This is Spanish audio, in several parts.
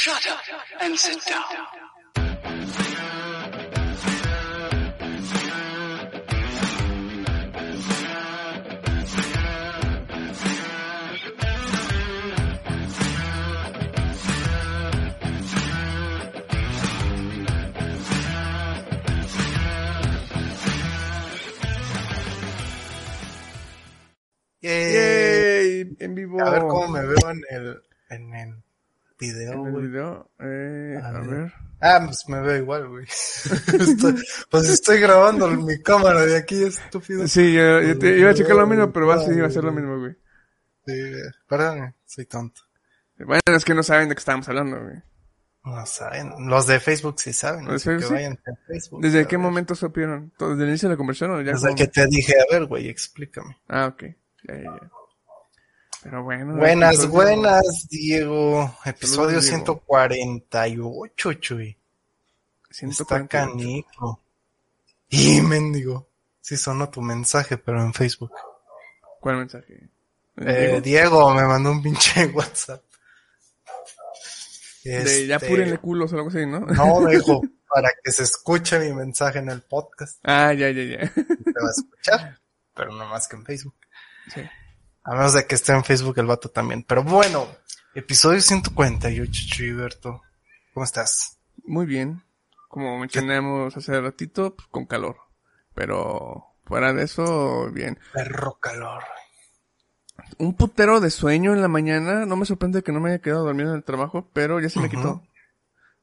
Shut up and sit down. Yay. Yay, en vivo. A ver cómo me veo en el, en el video, güey. video. Eh, A a ver. Ah, pues me veo igual, güey. Estoy- pues estoy grabando en mi cámara de aquí, estúpido. Sí, yo, yo te- iba a checar lo mismo, pero va a, va a ser lo mismo, güey. Sí, perdón, soy tonto. Bueno, es que no saben de qué estábamos hablando, güey. No saben. Los de Facebook sí saben. ¿Los así de que Facebook? vayan a Facebook. ¿Desde qué ver. momento supieron? ¿Todo- ¿Desde el inicio de la conversación o ya? Desde como- que te dije, a ver, güey, explícame. Ah, ok. Ya, ya, ya. Pero bueno. Buenas, buenas, Diego. Episodio Saludos, Diego. 148, chuy. Está 148. canijo. Y mendigo. Sí sonó tu mensaje, pero en Facebook. ¿Cuál mensaje? Eh, Diego? Diego me mandó un pinche WhatsApp. De ya Este, púrenle culos o algo así, ¿no? No, me dijo, para que se escuche mi mensaje en el podcast. Ah, ya, ya, ya. Te va a escuchar, pero no más que en Facebook. Sí. A menos de que esté en Facebook el vato también. Pero bueno, episodio 148, Chuiberto. ¿Cómo estás? Muy bien. Como mencionamos hace ratito, pues, con calor. Pero fuera de eso, bien. Perro calor. Un putero de sueño en la mañana. No me sorprende que no me haya quedado dormido en el trabajo, pero ya se me quitó.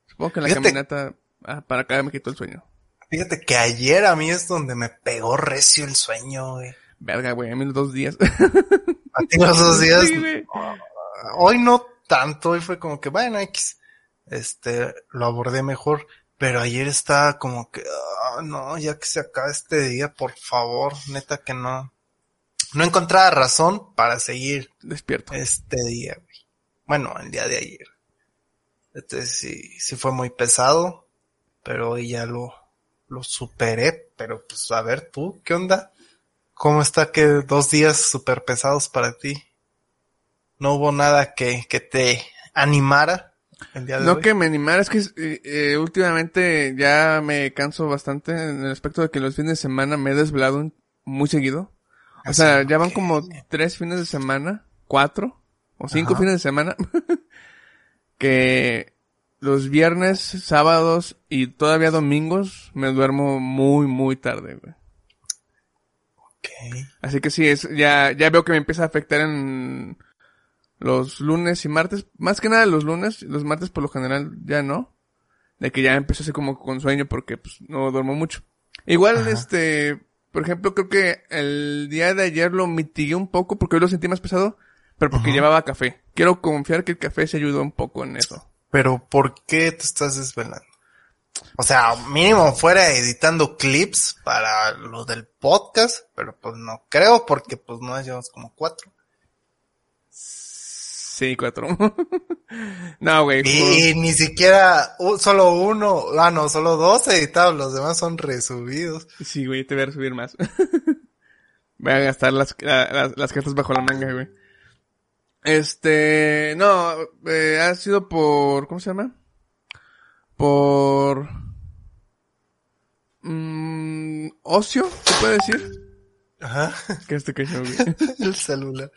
Supongo que en la Fíjate- caminata ah, para acá me quitó el sueño. Fíjate que ayer a mí es donde me pegó recio el sueño, güey. Verga, güey, a mí los dos días. A ti los dos días. Sí, güey. Hoy no tanto, hoy fue como que, bueno, X. Este, lo abordé mejor. Pero ayer estaba como que, ah, no, ya que se acaba este día, por favor, neta que no. No encontraba razón para seguir Despierto. este día, güey. Bueno, el día de ayer. Entonces sí, sí fue muy pesado, pero hoy ya lo, lo superé. Pero pues a ver tú, ¿qué onda? ¿Cómo está que dos días súper pesados para ti? ¿No hubo nada que, que te animara el día de No hoy? que me animara, es que eh, eh, últimamente ya me canso bastante en el aspecto de que los fines de semana me he desvelado muy seguido. O sea, ya van como tres fines de semana, cuatro o cinco Ajá. fines de semana, que los viernes, sábados y todavía domingos me duermo muy, muy tarde, güey. Así que sí, es, ya, ya veo que me empieza a afectar en los lunes y martes. Más que nada los lunes, los martes por lo general ya no. De que ya empiezo así como con sueño porque pues no duermo mucho. Igual, Ajá. este, por ejemplo, creo que el día de ayer lo mitigué un poco porque hoy lo sentí más pesado, pero porque Ajá. llevaba café. Quiero confiar que el café se ayudó un poco en eso. Pero ¿por qué te estás desvelando? O sea, mínimo fuera editando clips para lo del podcast, pero pues no creo porque pues no llevamos como cuatro. Sí, cuatro. no, güey. Y, ni siquiera solo uno, ah no, solo dos editados, los demás son resubidos. Sí, güey, te voy a subir más. voy a gastar las, la- las, las cartas bajo la manga, güey. Este, no, eh, ha sido por, ¿cómo se llama? Por, mm, ocio, se puede decir. Ajá, Que este que yo, güey. el celular.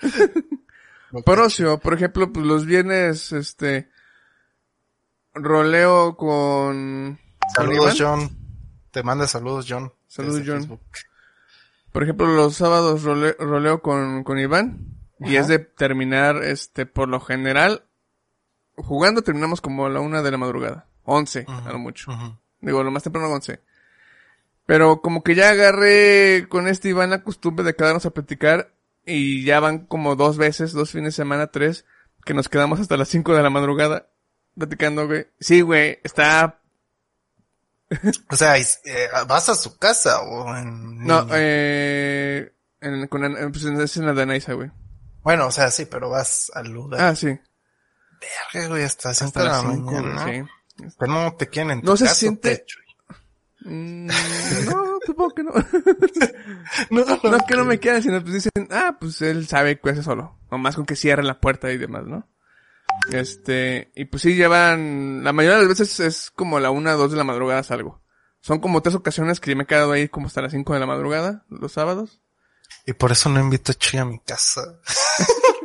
Por ocio, por ejemplo, pues los viernes, este, roleo con, Saludos. John. Te manda saludos John. Saludos, John. Facebook. Por ejemplo, los sábados role- roleo con, con Iván. Y es de terminar, este, por lo general, jugando terminamos como a la una de la madrugada. Once, a lo mucho. Digo, lo más temprano once. Pero como que ya agarré con este Iván la costumbre de quedarnos a platicar y ya van como dos veces, dos fines de semana, tres, que nos quedamos hasta las cinco de la madrugada platicando, güey. Sí, güey, está... O sea, eh, ¿vas a su casa o en No, eh... En, con, en, pues es en la de Anaisa, güey. Bueno, o sea, sí, pero vas al lugar. Ah, sí. Verga, güey, hasta las Hasta 5 de la las cinco, mañana. sí. Pero no te quieren en tu No se siente- techo. Mm, no, supongo que no. No, no, No es que no me quieran, sino pues dicen, ah, pues él sabe que hace solo. Nomás con que cierre la puerta y demás, ¿no? Este, y pues sí llevan, la mayoría de las veces es como la una, dos de la madrugada salgo. Son como tres ocasiones que me he quedado ahí como hasta las cinco de la madrugada, los sábados. Y por eso no invito a Chuy a mi casa.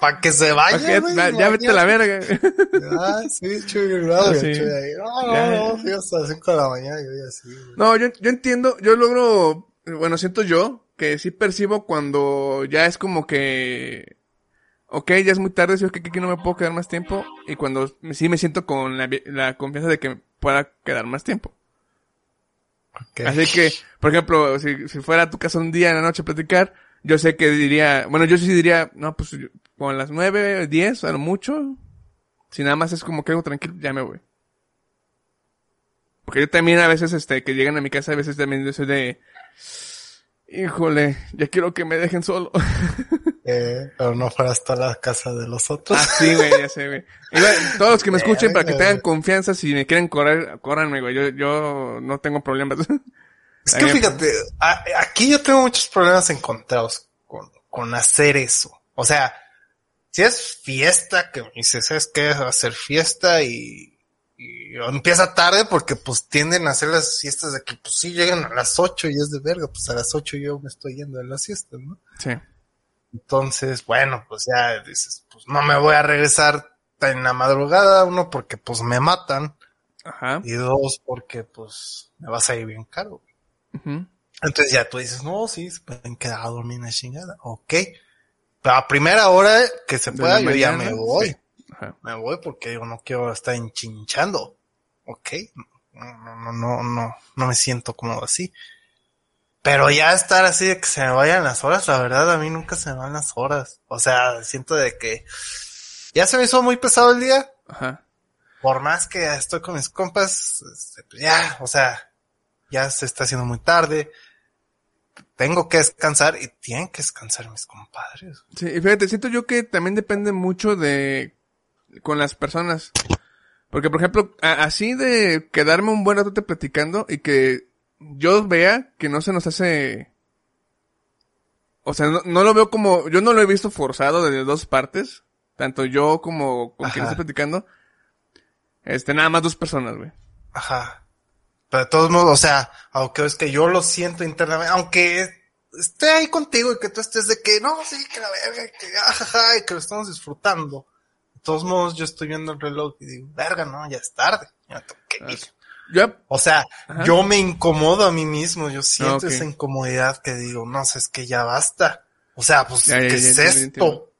Para que se vaya, ya, ya vete a la verga. Ah, sí, Ah, sí. Ahí. No, Ya, no, no, fui hasta las 5 de la mañana y yo así. No, yo, yo entiendo, yo logro, bueno, siento yo que sí percibo cuando ya es como que, ok, ya es muy tarde, sí, que aquí no me puedo quedar más tiempo, y cuando sí me siento con la, confianza de que pueda quedar más tiempo. Ok. Así que, por ejemplo, si, si fuera a tu casa un día en la noche a platicar, yo sé que diría, bueno, yo sí diría, no, pues con las nueve, diez, a lo mucho, si nada más es como que algo tranquilo, ya me voy. Porque yo también a veces, este, que llegan a mi casa, a veces también yo soy de, híjole, ya quiero que me dejen solo. Eh, pero no fuera hasta la casa de los otros. ah, sí, güey, ya sé, güey. Todos los que me escuchen, para que Verga, tengan confianza, si me quieren correr, córranme, güey, yo, yo no tengo problemas. Es que Ahí- fíjate, a- aquí yo tengo muchos problemas encontrados con, con hacer eso. O sea, si es fiesta, que me dices. Va a hacer fiesta y, y empieza tarde porque pues tienden a hacer las fiestas de que pues sí llegan a las ocho y es de verga, pues a las ocho yo me estoy yendo de las fiestas, ¿no? sí. Entonces, bueno, pues ya dices, pues no me voy a regresar en la madrugada, uno porque pues me matan Ajá. y dos porque pues me vas a ir bien caro. Entonces ya tú dices, no, sí, se pueden quedar a dormir en la chingada. Ok. Pero a primera hora que se pueda, yo ya me voy. sí. Me voy porque yo no quiero estar enchinchando. Ok. No, no, no, no, no, no me siento cómodo así. Pero ya estar así de que se me vayan las horas, la verdad, a mí nunca se me van las horas. O sea, siento de que ya se me hizo muy pesado el día. Ajá. Por más que estoy con mis compas, este, pues ya, o sea, ya se está haciendo muy tarde. Tengo que descansar y tienen que descansar mis compadres. Sí, y fíjate, siento yo que también depende mucho de con las personas. Porque, por ejemplo, así de quedarme un buen rato te platicando y que yo vea que no se nos hace... O sea, no, no lo veo como... Yo no lo he visto forzado de dos partes. Tanto yo como con quien Ajá. estoy platicando. Este, nada más dos personas, güey. Ajá. Pero de todos modos, o sea, aunque es que yo lo siento internamente, aunque esté ahí contigo y que tú estés de que no, sí, que la verga, que ajaja, y que lo estamos disfrutando. De todos modos, yo estoy viendo el reloj y digo, verga, no, ya es tarde. Ya tengo que. Yo, O sea, Ajá. yo me incomodo a mí mismo, yo siento esa incomodidad que digo, no sé, es que ya basta. O sea, pues, Ya, ¿qué ya es esto?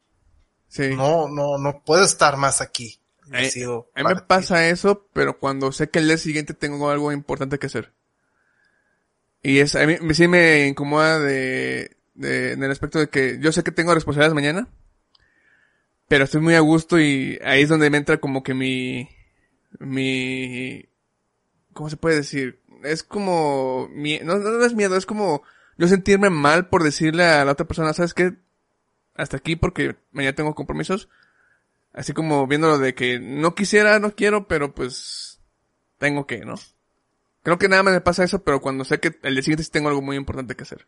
sí. No, no, no puedo estar más aquí. A- Decido A mí me pasa eso, pero cuando sé que el día siguiente tengo algo importante que hacer. Y es, a mí sí me incomoda de, de, en el aspecto de que yo sé que tengo responsabilidades mañana, pero estoy muy a gusto y ahí es donde me entra como que mi, mi, ¿cómo se puede decir? Es como, mi, no, no, no es miedo, es como yo sentirme mal por decirle a la otra persona, ¿sabes qué? Hasta aquí porque mañana tengo compromisos. Así como viéndolo de que no quisiera, no quiero, pero pues tengo que, ¿no? Creo que nada más me pasa eso, pero cuando sé que el día siguiente sí tengo algo muy importante que hacer.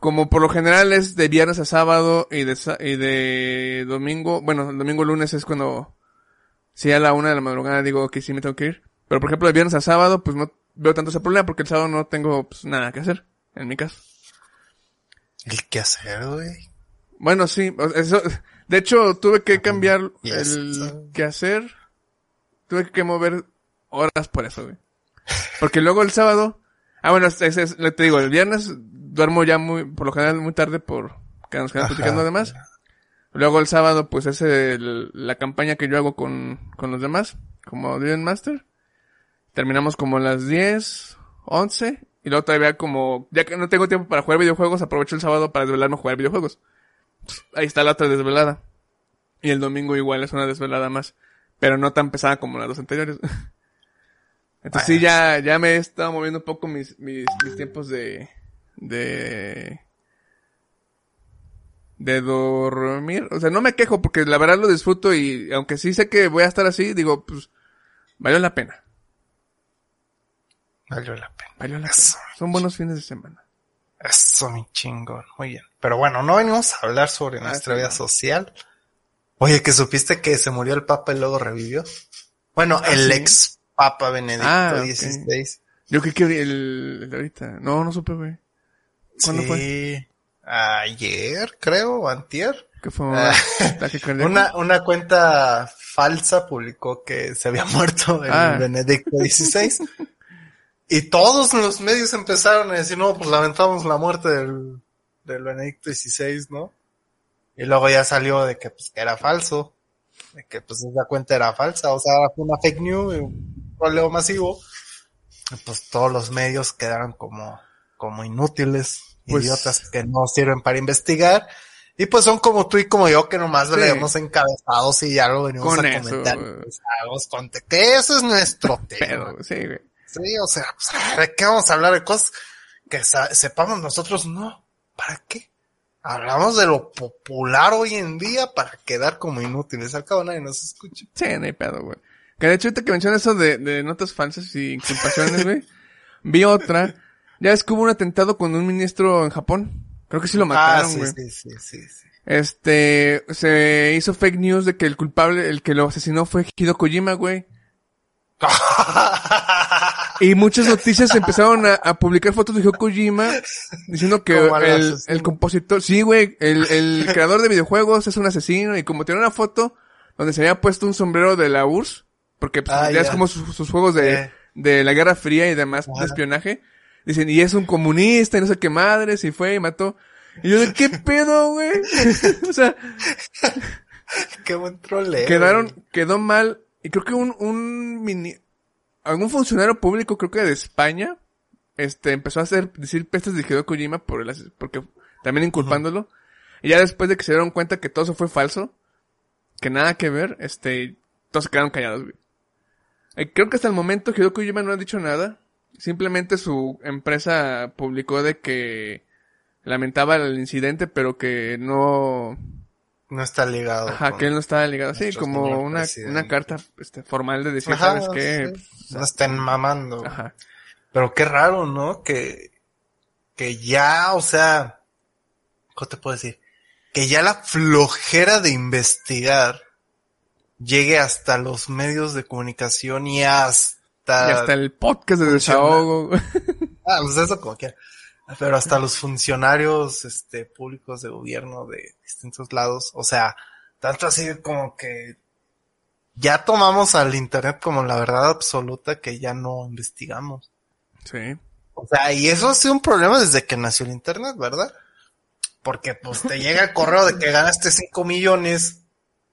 Como por lo general es de viernes a sábado y de, y de domingo, bueno, el domingo lunes es cuando, si a la una de la madrugada digo que sí me tengo que ir. Pero por ejemplo de viernes a sábado, pues no veo tanto ese problema porque el sábado no tengo pues, nada que hacer, en mi caso. El qué hacer, güey. Bueno, sí, eso, de hecho tuve que cambiar Y el que hacer, tuve que mover horas por eso, güey. Porque luego el sábado, ah bueno, es, es- te digo, el viernes duermo ya muy, por lo general muy tarde por que nos Ajá. platicando además. Luego el sábado, pues es el- la campaña que yo hago con, con los demás, como Driven Master. Terminamos como a las 10, 11, Y luego todavía como, ya que no tengo tiempo para jugar videojuegos, aprovecho el sábado para desvelarme a jugar videojuegos. Ahí está la otra desvelada. Y el domingo igual es una desvelada más. Pero no tan pesada como las dos anteriores. Entonces sí, ya, ya me he estado moviendo un poco mis, mis, mis tiempos de, de, de dormir. O sea, no me quejo porque la verdad lo disfruto y aunque sí sé que voy a estar así, digo, pues, valió la pena. Valió la pena. Valió la pena. Son buenos fines de semana. Eso, mi chingón. Muy bien. Pero bueno, no venimos a hablar sobre Ah, nuestra vida no. social. Oye, que supiste que se murió el Papa y luego revivió. Bueno, Ah, el ¿sí? ex Papa Benedicto Ah. XVI. Yo creo que el, el ahorita. No, no supe, güey. ¿Cuándo sí. fue? Ayer, creo, antier. Que fue Ah. Una, una cuenta falsa publicó que se había muerto el. Benedicto XVI. y todos los medios empezaron a decir, no, pues lamentamos la muerte del, del Benedicto XVI, ¿no? Y luego ya salió de que, pues, que era falso. De que, pues, esa cuenta era falsa. O sea, fue una fake news, un problema masivo. Y pues todos los medios quedaron como, como inútiles, Pues- idiotas que no sirven para investigar. Y pues son como tú y como yo que nomás Sí. leemos encabezados y ya lo venimos Con a eso, comentar. Pues, conte- que eso es nuestro tema. Pero, sí, güey. Sí, o sea, pues, ¿de qué vamos a hablar? De cosas que sepamos nosotros, no. ¿Para qué? Hablamos de lo popular hoy en día para quedar como inútiles. Al cabo nadie nos escucha. Sí, no hay pedo, güey. Que de hecho, ahorita que mencionas eso de, de notas falsas y inculpaciones, güey, vi otra. Ya es que hubo un atentado con un ministro en Japón. Creo que sí lo Ah, mataron, sí, güey. sí, sí, sí, sí. Este, se hizo fake news de que el culpable, el que lo asesinó fue Hideo Kojima, güey. Y muchas noticias empezaron a, a publicar fotos de Hideo Kojima diciendo que el, compositor, sí, güey, el, el creador de videojuegos es un asesino y como tiene una foto donde se había puesto un sombrero de la URSS, porque pues, Ah, ya es como sus, sus juegos de, Eh. de la Guerra Fría y demás de espionaje, dicen, y es un comunista y no sé qué madres y fue y mató. Y yo de qué pedo, güey. o sea, Qué buen troleo. quedaron, quedó mal, y creo que un, un mini, algún funcionario público, creo que de España, este, empezó a hacer, decir pestes de Hideo Kojima por el, porque, también inculpándolo, y ya después de que se dieron cuenta que todo eso fue falso, que nada que ver, este, todos se quedaron callados, güey. Eh, creo que hasta el momento Hideo Kojima no ha dicho nada, simplemente su empresa publicó de que lamentaba el incidente, pero que no, No está ligado. Ajá, que él no estaba ligado. Sí, como una, presidente. una carta este, formal de decir, Ajá, ¿sabes qué? sí. No estén mamando. Ajá. Pero qué raro, ¿no? Que, que ya, o sea, ¿cómo te puedo decir? Que ya la flojera de investigar llegue hasta los medios de comunicación y hasta... y hasta el podcast de desahogo. Ah, pues eso como quiera. Pero hasta los funcionarios, este, públicos de gobierno de distintos lados, o sea, tanto así como que ya tomamos al internet como la verdad absoluta que ya no investigamos. sí. O sea, y eso ha sido un problema desde que nació el internet, ¿verdad? Porque pues te llega el correo de que ganaste 5 millones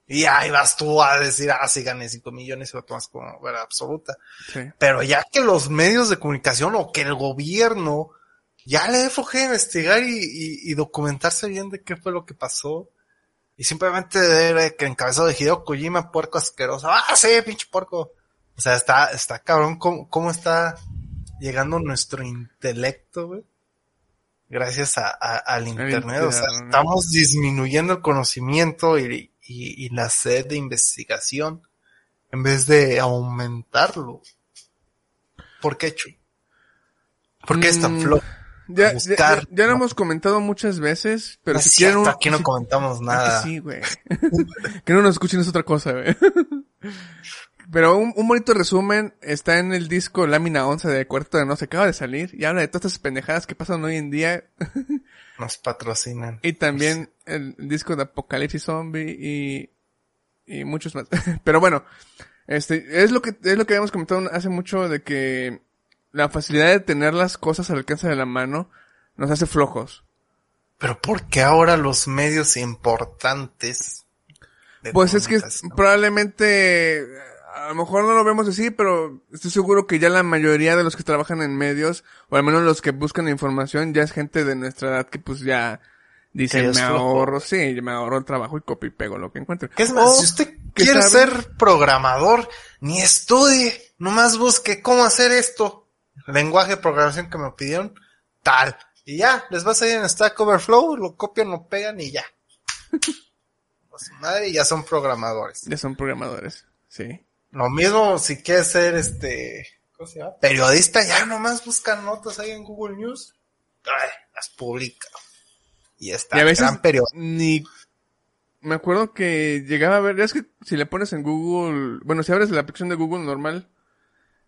y ahí vas tú a decir, ah, sí gané 5 millones y lo tomas como verdad absoluta. Sí. Pero ya que los medios de comunicación o que el gobierno ya le flojera investigar y, y- y documentarse bien de qué fue lo que pasó. Y simplemente de que encabezado de Hideo Kojima, puerco asqueroso. Ah, sí, pinche puerco. O sea, está, está cabrón cómo, cómo está llegando nuestro intelecto, güey. Gracias a, a- al internet. O sea, estamos disminuyendo el conocimiento y, y, y la sed de investigación en vez de aumentarlo. ¿Por qué, Chuy? ¿Por qué es tan Mm, flojo? Ya, ya, Buscar, ya- ya lo ¿no? hemos comentado muchas veces, pero No si quieren cierto, un- aquí no comentamos Ah, que nada. sí, güey. que no nos escuchen es otra cosa, güey. Pero un, un bonito resumen está en el disco Lámina 11 de Cuarto de No se acaba de salir y habla de todas estas pendejadas que pasan hoy en día Nos patrocinan. y también el disco de Apocalipsis Zombie y, y muchos más. Pero bueno, este, es lo que, es lo que habíamos comentado hace mucho de que la facilidad de tener las cosas al alcance de la mano nos hace flojos. Pero ¿por qué ahora los medios importantes? Pues es que probablemente a lo mejor no lo vemos así, pero estoy seguro que ya la mayoría de los que trabajan en medios, o al menos los que buscan información, ya es gente de nuestra edad que pues ya dice, me flojo. ahorro, sí, me ahorro el trabajo y copio y pego lo que encuentre. ¿Qué es más? O si usted quiere ser programador, ni estudie, nomás busque cómo hacer esto. Lenguaje de programación que me pidieron, tal. Y ya, les va a salir en Stack Overflow, lo copian, lo pegan y ya. A su madre, y ya son programadores. Ya son programadores, sí. Lo mismo si quieres ser este, ¿cómo se llama? Periodista, ya nomás buscan notas ahí en Google News, ay, las publica. Y está, y a veces gran periodista. ni me acuerdo que llegaba a ver, es que si le pones en Google, bueno, si abres la aplicación de Google normal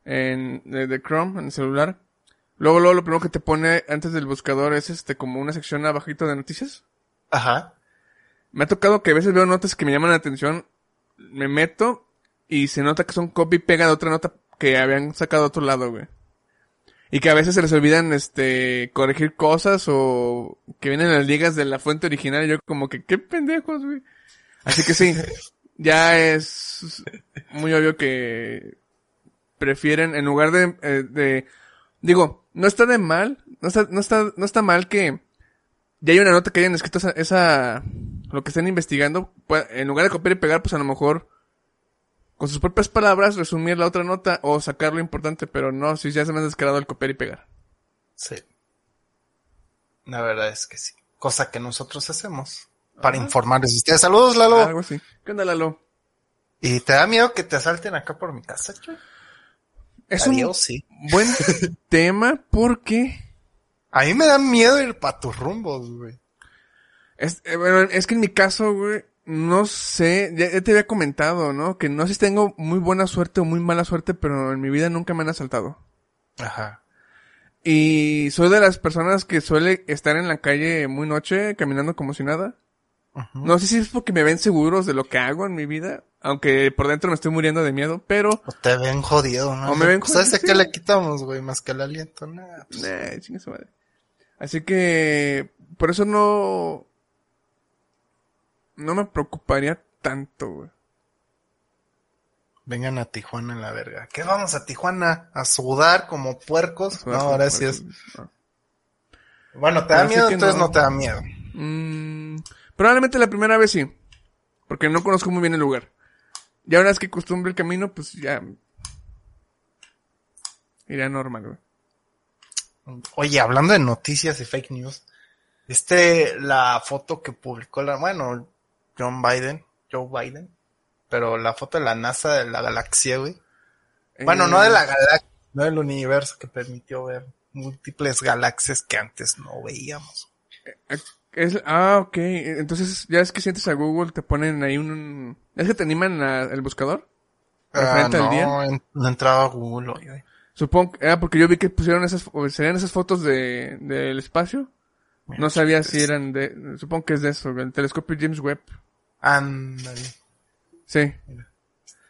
en de, de Chrome en el celular, luego luego lo primero que te pone antes del buscador es este como una sección abajito de noticias. Ajá. Me ha tocado que a veces veo notas que me llaman la atención, me meto y se nota que son copy y pega de otra nota que habían sacado de otro lado, güey. Y que a veces se les olvidan, este, corregir cosas o que vienen las ligas de la fuente original y yo como que, qué pendejos, güey. Así que sí, ya es muy obvio que prefieren, en lugar de, eh, de, digo, no está de mal, no está, no está, no está mal que ya hay una nota que hayan escrito esa, esa lo que estén investigando, pues, en lugar de copiar y pegar, pues a lo mejor con sus propias palabras resumir la otra nota o sacar lo importante, pero no, si ya se me ha descarado el copiar y pegar. Sí. La verdad es que sí. Cosa que nosotros hacemos para Ajá. informarles a ustedes. Saludos, Lalo. Algo así. ¿Qué onda, Lalo? ¿Y te da miedo que te asalten acá por mi casa, Chuy? Es Adiós, sí. un buen tema porque A mí me da miedo ir para tus rumbos, güey. es, eh, bueno, es que en mi caso, güey, no sé, ya, ya te había comentado, ¿no? Que no sé si tengo muy buena suerte o muy mala suerte, pero en mi vida nunca me han asaltado. Ajá. Y soy de las personas que suele estar en la calle muy noche caminando como si nada. No sé si es porque me ven seguros de lo que hago en mi vida, aunque por dentro me estoy muriendo de miedo, pero... O te ven jodido, ¿no? O me ven Pues, ¿Sabes jodido, a qué le quitamos, güey? Más que el aliento, nada. pues, Nah, su madre. Así que... Por eso no... No me preocuparía tanto, güey. vengan a Tijuana en la verga. ¿Qué vamos a Tijuana? ¿A sudar como puercos? No, ahora sí. No. Bueno, ¿te da miedo? Entonces no. no te da miedo. Mm, probablemente la primera vez sí. Porque no conozco muy bien el lugar. Y ahora es que acostumbre el camino, pues ya... Iría normal, güey. Oye, hablando de noticias y fake news, este, la foto que publicó la, bueno, John Biden, Joe Biden, pero la foto de la NASA de la galaxia, güey. Bueno, Eh, no de la galaxia, no del universo que permitió ver múltiples galaxias que antes no veíamos. Es, ah, ok. Entonces, ya es que sientes a Google, te ponen ahí un... ¿Es que te animan a- el buscador? Ah, ¿Referente al no, día? en- no entraba a Google güey. Supongo que... Ah, porque yo vi que pusieron esas... Serían esas fotos de, del espacio. No sabía si eran de... Supongo que es de eso, el telescopio James Webb. Ándale. Sí.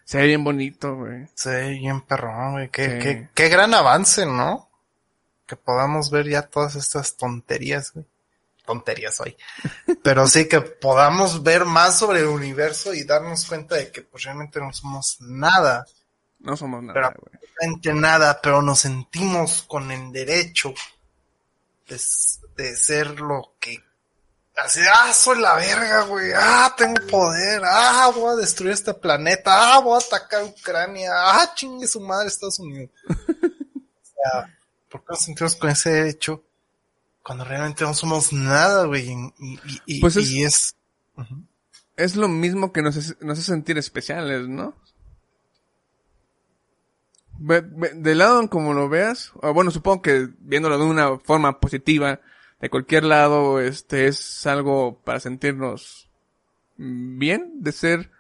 Se ve bien bonito, güey. Sí, bien perrón, güey. Qué, Sí. qué, qué gran avance, ¿no? Que podamos ver ya todas estas tonterías, güey. Tonterías hoy. Pero sí que podamos ver más sobre el universo y darnos cuenta de que pues realmente no somos nada. No somos nada, Pero- nada, pero nos sentimos con el derecho de ser lo que... Así, ah, soy la verga, güey. Ah, tengo poder. Ah, voy a destruir este planeta. Ah, voy a atacar Ucrania. Ah, chingue su madre Estados Unidos. o sea, ¿por qué nos sentimos con ese derecho cuando realmente no somos nada, güey? Y, y, y- Pues es- y es... Es lo mismo que nos hace, nos hace sentir especiales, ¿no? Del lado en como lo veas, o bueno, supongo que viéndolo de una forma positiva, de cualquier lado, este es algo para sentirnos bien, de ser,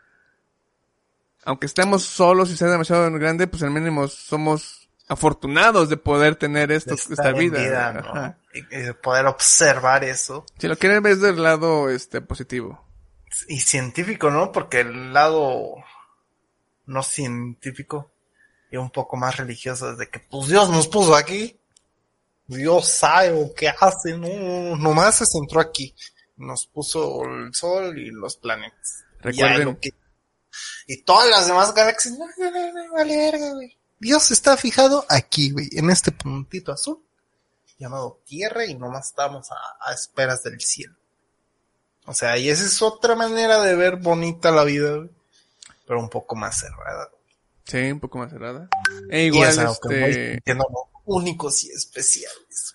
aunque estemos solos y sea demasiado grande, pues al mínimo somos afortunados de poder tener esto, de esta vida. ¿no? Y, y de poder observar eso. Si lo quieren ver del lado, este, positivo. y científico, ¿no? Porque el lado no científico y un poco más religioso es de que pues Dios nos puso aquí. Dios sabe o qué hace, no, nomás se centró aquí. Nos puso el sol y los planetas. Y Recuerden- lo que Y todas las demás galaxias, no, no, no, no, vale verga, güey. Dios está fijado aquí, güey, en este puntito azul llamado Tierra y nomás estamos a, a esperas del cielo. O sea, y esa es otra manera de ver bonita la vida, güey. Pero un poco más cerrada. Sí, un poco más cerrada. E Y igual, es voy este, únicos y especiales.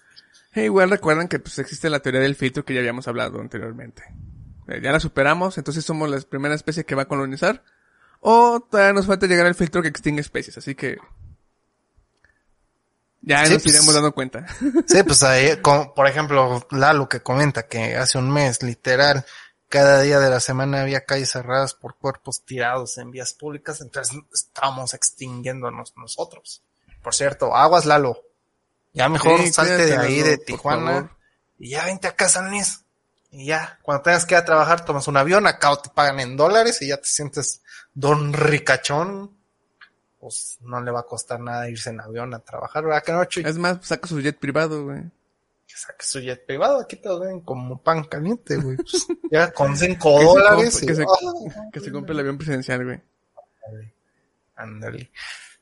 e igual recuerdan que pues existe la teoría del filtro que ya habíamos hablado anteriormente. Eh, Ya la superamos, entonces somos la primera especie que va a colonizar. O todavía nos falta llegar al filtro que extingue especies, así que... Ya Sí, nos pues- iremos dando cuenta. Sí, pues ahí, como, por ejemplo, Lalo que comenta que hace un mes, literal, cada día de la semana había calles cerradas por cuerpos tirados en vías públicas, entonces estábamos extinguiéndonos nosotros. Por cierto, aguas Lalo. Ya mejor Sí, salte de ahí Lalo, de Tijuana y ya vente acá a San Luis. Y ya, cuando tengas que ir a trabajar, tomas un avión, acá te pagan en dólares y ya te sientes don ricachón. Pues no le va a costar nada irse en avión a trabajar, ¿verdad que no, Chuy? Es más, saca su jet privado, güey. que saque su jet privado, aquí te lo ven como pan caliente, güey. Pues, ya con cinco Que se dólares. compre- y- que se-. Que se compre el avión presidencial, güey. Ándale.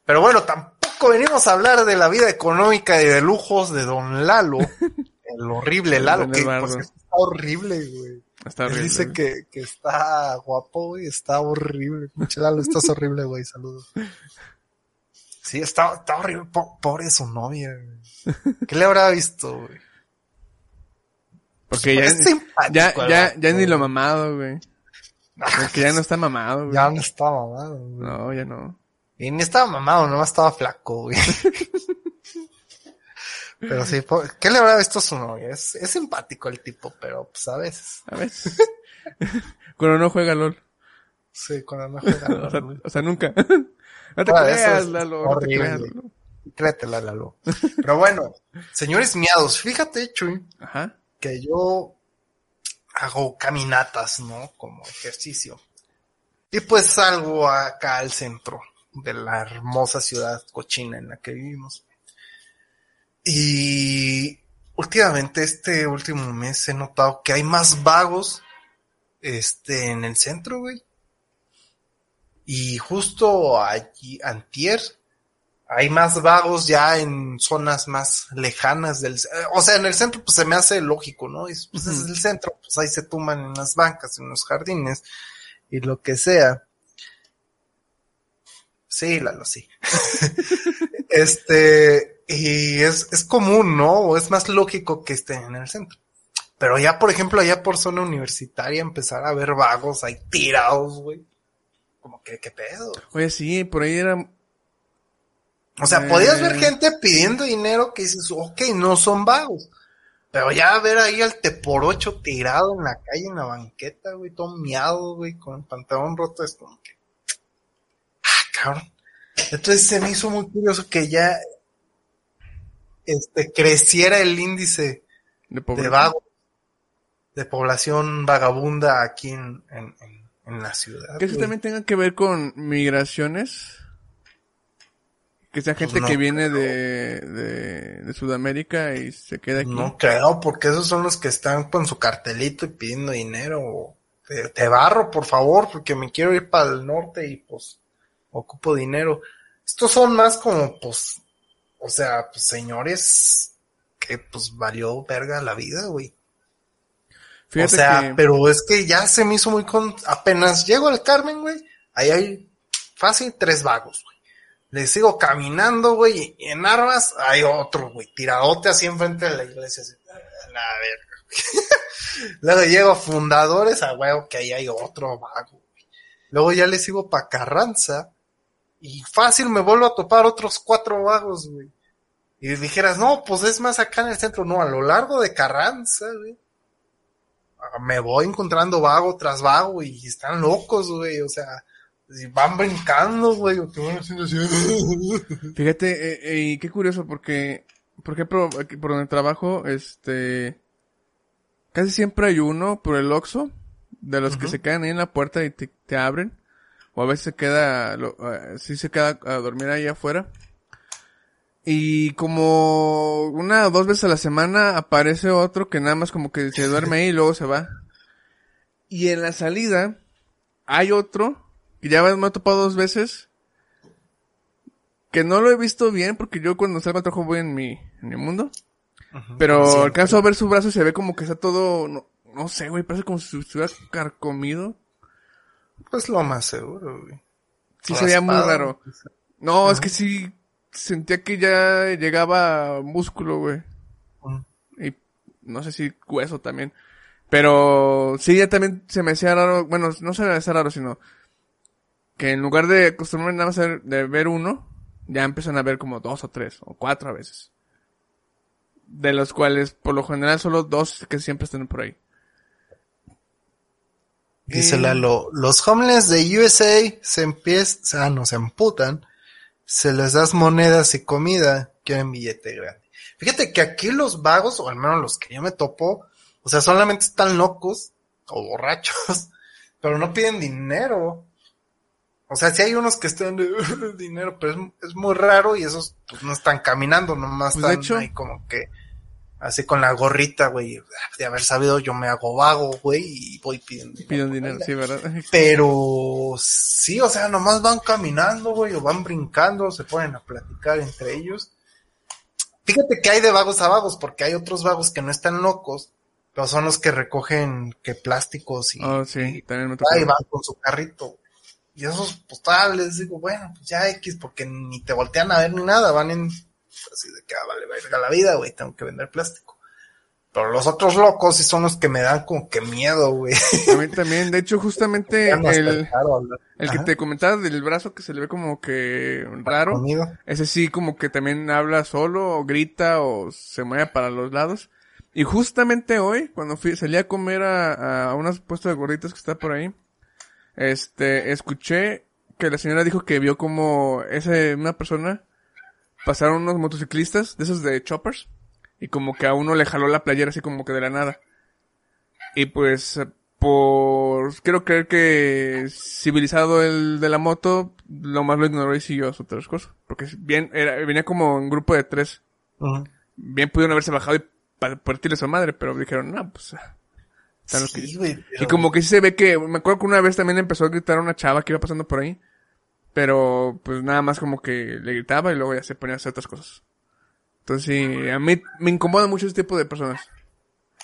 Pero bueno, tampoco venimos a hablar de la vida económica y de lujos de Don Lalo. el horrible Lalo, que cierto, está horrible, güey. Está horrible. dice güey. que, que está guapo, güey, está horrible. Pinche Lalo, estás horrible, güey, saludos. Sí, está, está horrible, po- pobre su novia, güey. ¿Qué le habrá visto, güey? Porque ya, ya, ya, ni lo mamado, güey. Porque ya no está mamado, güey. Ya no estaba mamado, güey. No, ya no. Y ni estaba mamado, nomás estaba flaco, güey. pero sí, ¿qué le habrá visto a su novia? Es, es simpático el tipo, pero pues a veces. A ver. Cuando no juega LOL. Sí, cuando no juega. O sea, güey. o sea, nunca. No te Ah, creas, es Lalo. No te horrible. creas, Lalo. Créetela, Lalo. Pero bueno, señores miados, fíjate, Chuy, Ajá. que yo hago caminatas, ¿no? Como ejercicio. Y pues salgo acá al centro de la hermosa ciudad cochina en la que vivimos. Y últimamente, este último mes, he notado que hay más vagos, este, en el centro, güey. Y justo allí, antier, hay más vagos ya en zonas más lejanas del, o sea, en el centro pues se me hace lógico, ¿no? Es, pues, es el centro, pues ahí se tumban en las bancas, en los jardines y lo que sea. Sí, Lalo, sí. este, y es, es común, ¿no? O es más lógico que estén en el centro. Pero ya, por ejemplo, allá por zona universitaria empezar a ver vagos ahí tirados, güey. Como que, ¿qué pedo? Oye, sí, por ahí era. O sea, Eh. podías ver gente pidiendo dinero que dices, ok, no son vagos. Pero ya ver ahí al teporocho tirado en la calle, en la banqueta, güey, todo miado, güey, con el pantalón roto, es como que... Ah, cabrón. Entonces se me hizo muy curioso que ya este, creciera el índice De de vagos, de población vagabunda aquí en, en, en- en la ciudad. Que eso también tenga que ver con migraciones. Que sea gente Pues no que viene de, de, de Sudamérica y se queda aquí. No creo, porque esos son los que están con su cartelito y pidiendo dinero. Te, te barro, por favor, porque me quiero ir para el norte y pues ocupo dinero. Estos son más como, pues, o sea, pues señores que pues valió verga la vida, güey. Fíjate o sea, que, pero es que ya se me hizo muy con... Apenas llego al Carmen, güey, ahí hay fácil tres vagos, güey. Le sigo caminando, güey, y en armas hay otro, güey, tiradote así enfrente de la iglesia, así, a la verga. Luego llego a Fundadores, a huevo, que ahí hay otro vago, güey. Luego ya le sigo pa' Carranza, y fácil me vuelvo a topar otros cuatro vagos, güey. Y dijeras, no, pues es más acá en el centro, no, a lo largo de Carranza, güey me voy encontrando vago tras vago y están locos, güey, o sea, van brincando, güey, o que van haciendo así. fíjate, eh, eh, y qué curioso porque, por ejemplo, aquí por donde trabajo, este, casi siempre hay uno por el Oxxo, de los que se quedan ahí en la puerta y te, te abren, o a veces se queda, lo, eh, sí se queda a dormir ahí afuera. Y como una o dos veces a la semana aparece otro que nada más como que se duerme ahí y luego se va. Y en la salida hay otro que ya me he topado dos veces, que no lo he visto bien porque yo cuando salgo al trabajo voy en mi, en mi mundo. Pero Siempre. alcanzo a ver su brazo y se ve como que está todo, no, no sé, güey, parece como si estuviera carcomido. Pues lo más seguro, güey. Sí se veía muy raro. No, es que sí sentía que ya llegaba músculo, güey. Y no sé si hueso también. Pero sí, ya también se me hacía raro, bueno, no se me hacía raro, sino que en lugar de acostumbrarme nada más a ver- de ver uno, ya empiezan a ver como dos o tres, o cuatro a veces. De los cuales, por lo general, solo dos que siempre están por ahí. Dice. Lalo, los homeless de USA se empiezan, no, se amputan, se les das monedas y comida, quieren billete grande. Fíjate que aquí los vagos, o al menos los que yo me topo, o sea, solamente están locos o borrachos, pero no piden dinero. O sea, sí hay unos que están de dinero, pero es, es muy raro y esos pues, no están caminando, nomás Pues, están hecho- ahí como que así con la gorrita, güey. De haber sabido yo me hago vago, güey, y voy pidiendo Piden dinero, sí, ¿verdad? pero sí, o sea, nomás van caminando, güey, o van brincando, se ponen a platicar entre ellos. Fíjate que hay de vagos a vagos, porque hay otros vagos que no están locos, pero son los que recogen que plásticos y, Oh, sí, también me y tocó. ahí van con su carrito. Y esos, pues tal, les digo, bueno, pues ya X, porque ni te voltean a ver ni nada, van en, así de que, ah, vale, verga la vida, güey, tengo que vender plástico. Pero los otros locos sí son los que me dan como que miedo, güey. A mí también, de hecho, justamente el, el que te comentaba del brazo que se le ve como que raro, Conmigo. ese sí como que también habla solo, o grita, o se mueve para los lados. Y justamente hoy, cuando fui, salí a comer a, a unas puestos de gorditas que está por ahí, este, escuché que la señora dijo que vio como ese, una persona, pasaron unos motociclistas, de esos de choppers, y como que a uno le jaló la playera así como que de la nada. Y pues, por, quiero creer que civilizado el de la moto, lo más lo ignoró y siguió su transcurso. Porque bien, era, venía como en grupo de tres. Ujú. Bien pudieron haberse bajado y pa- partirle a su madre, pero dijeron, no, pues, ah, que- Sí, güey, y como que sí se ve que, me acuerdo que una vez también empezó a gritar a una chava que iba pasando por ahí. Pero, pues nada más como que le gritaba y luego ya se ponía a hacer otras cosas. Entonces sí, a mí me incomoda mucho ese tipo de personas.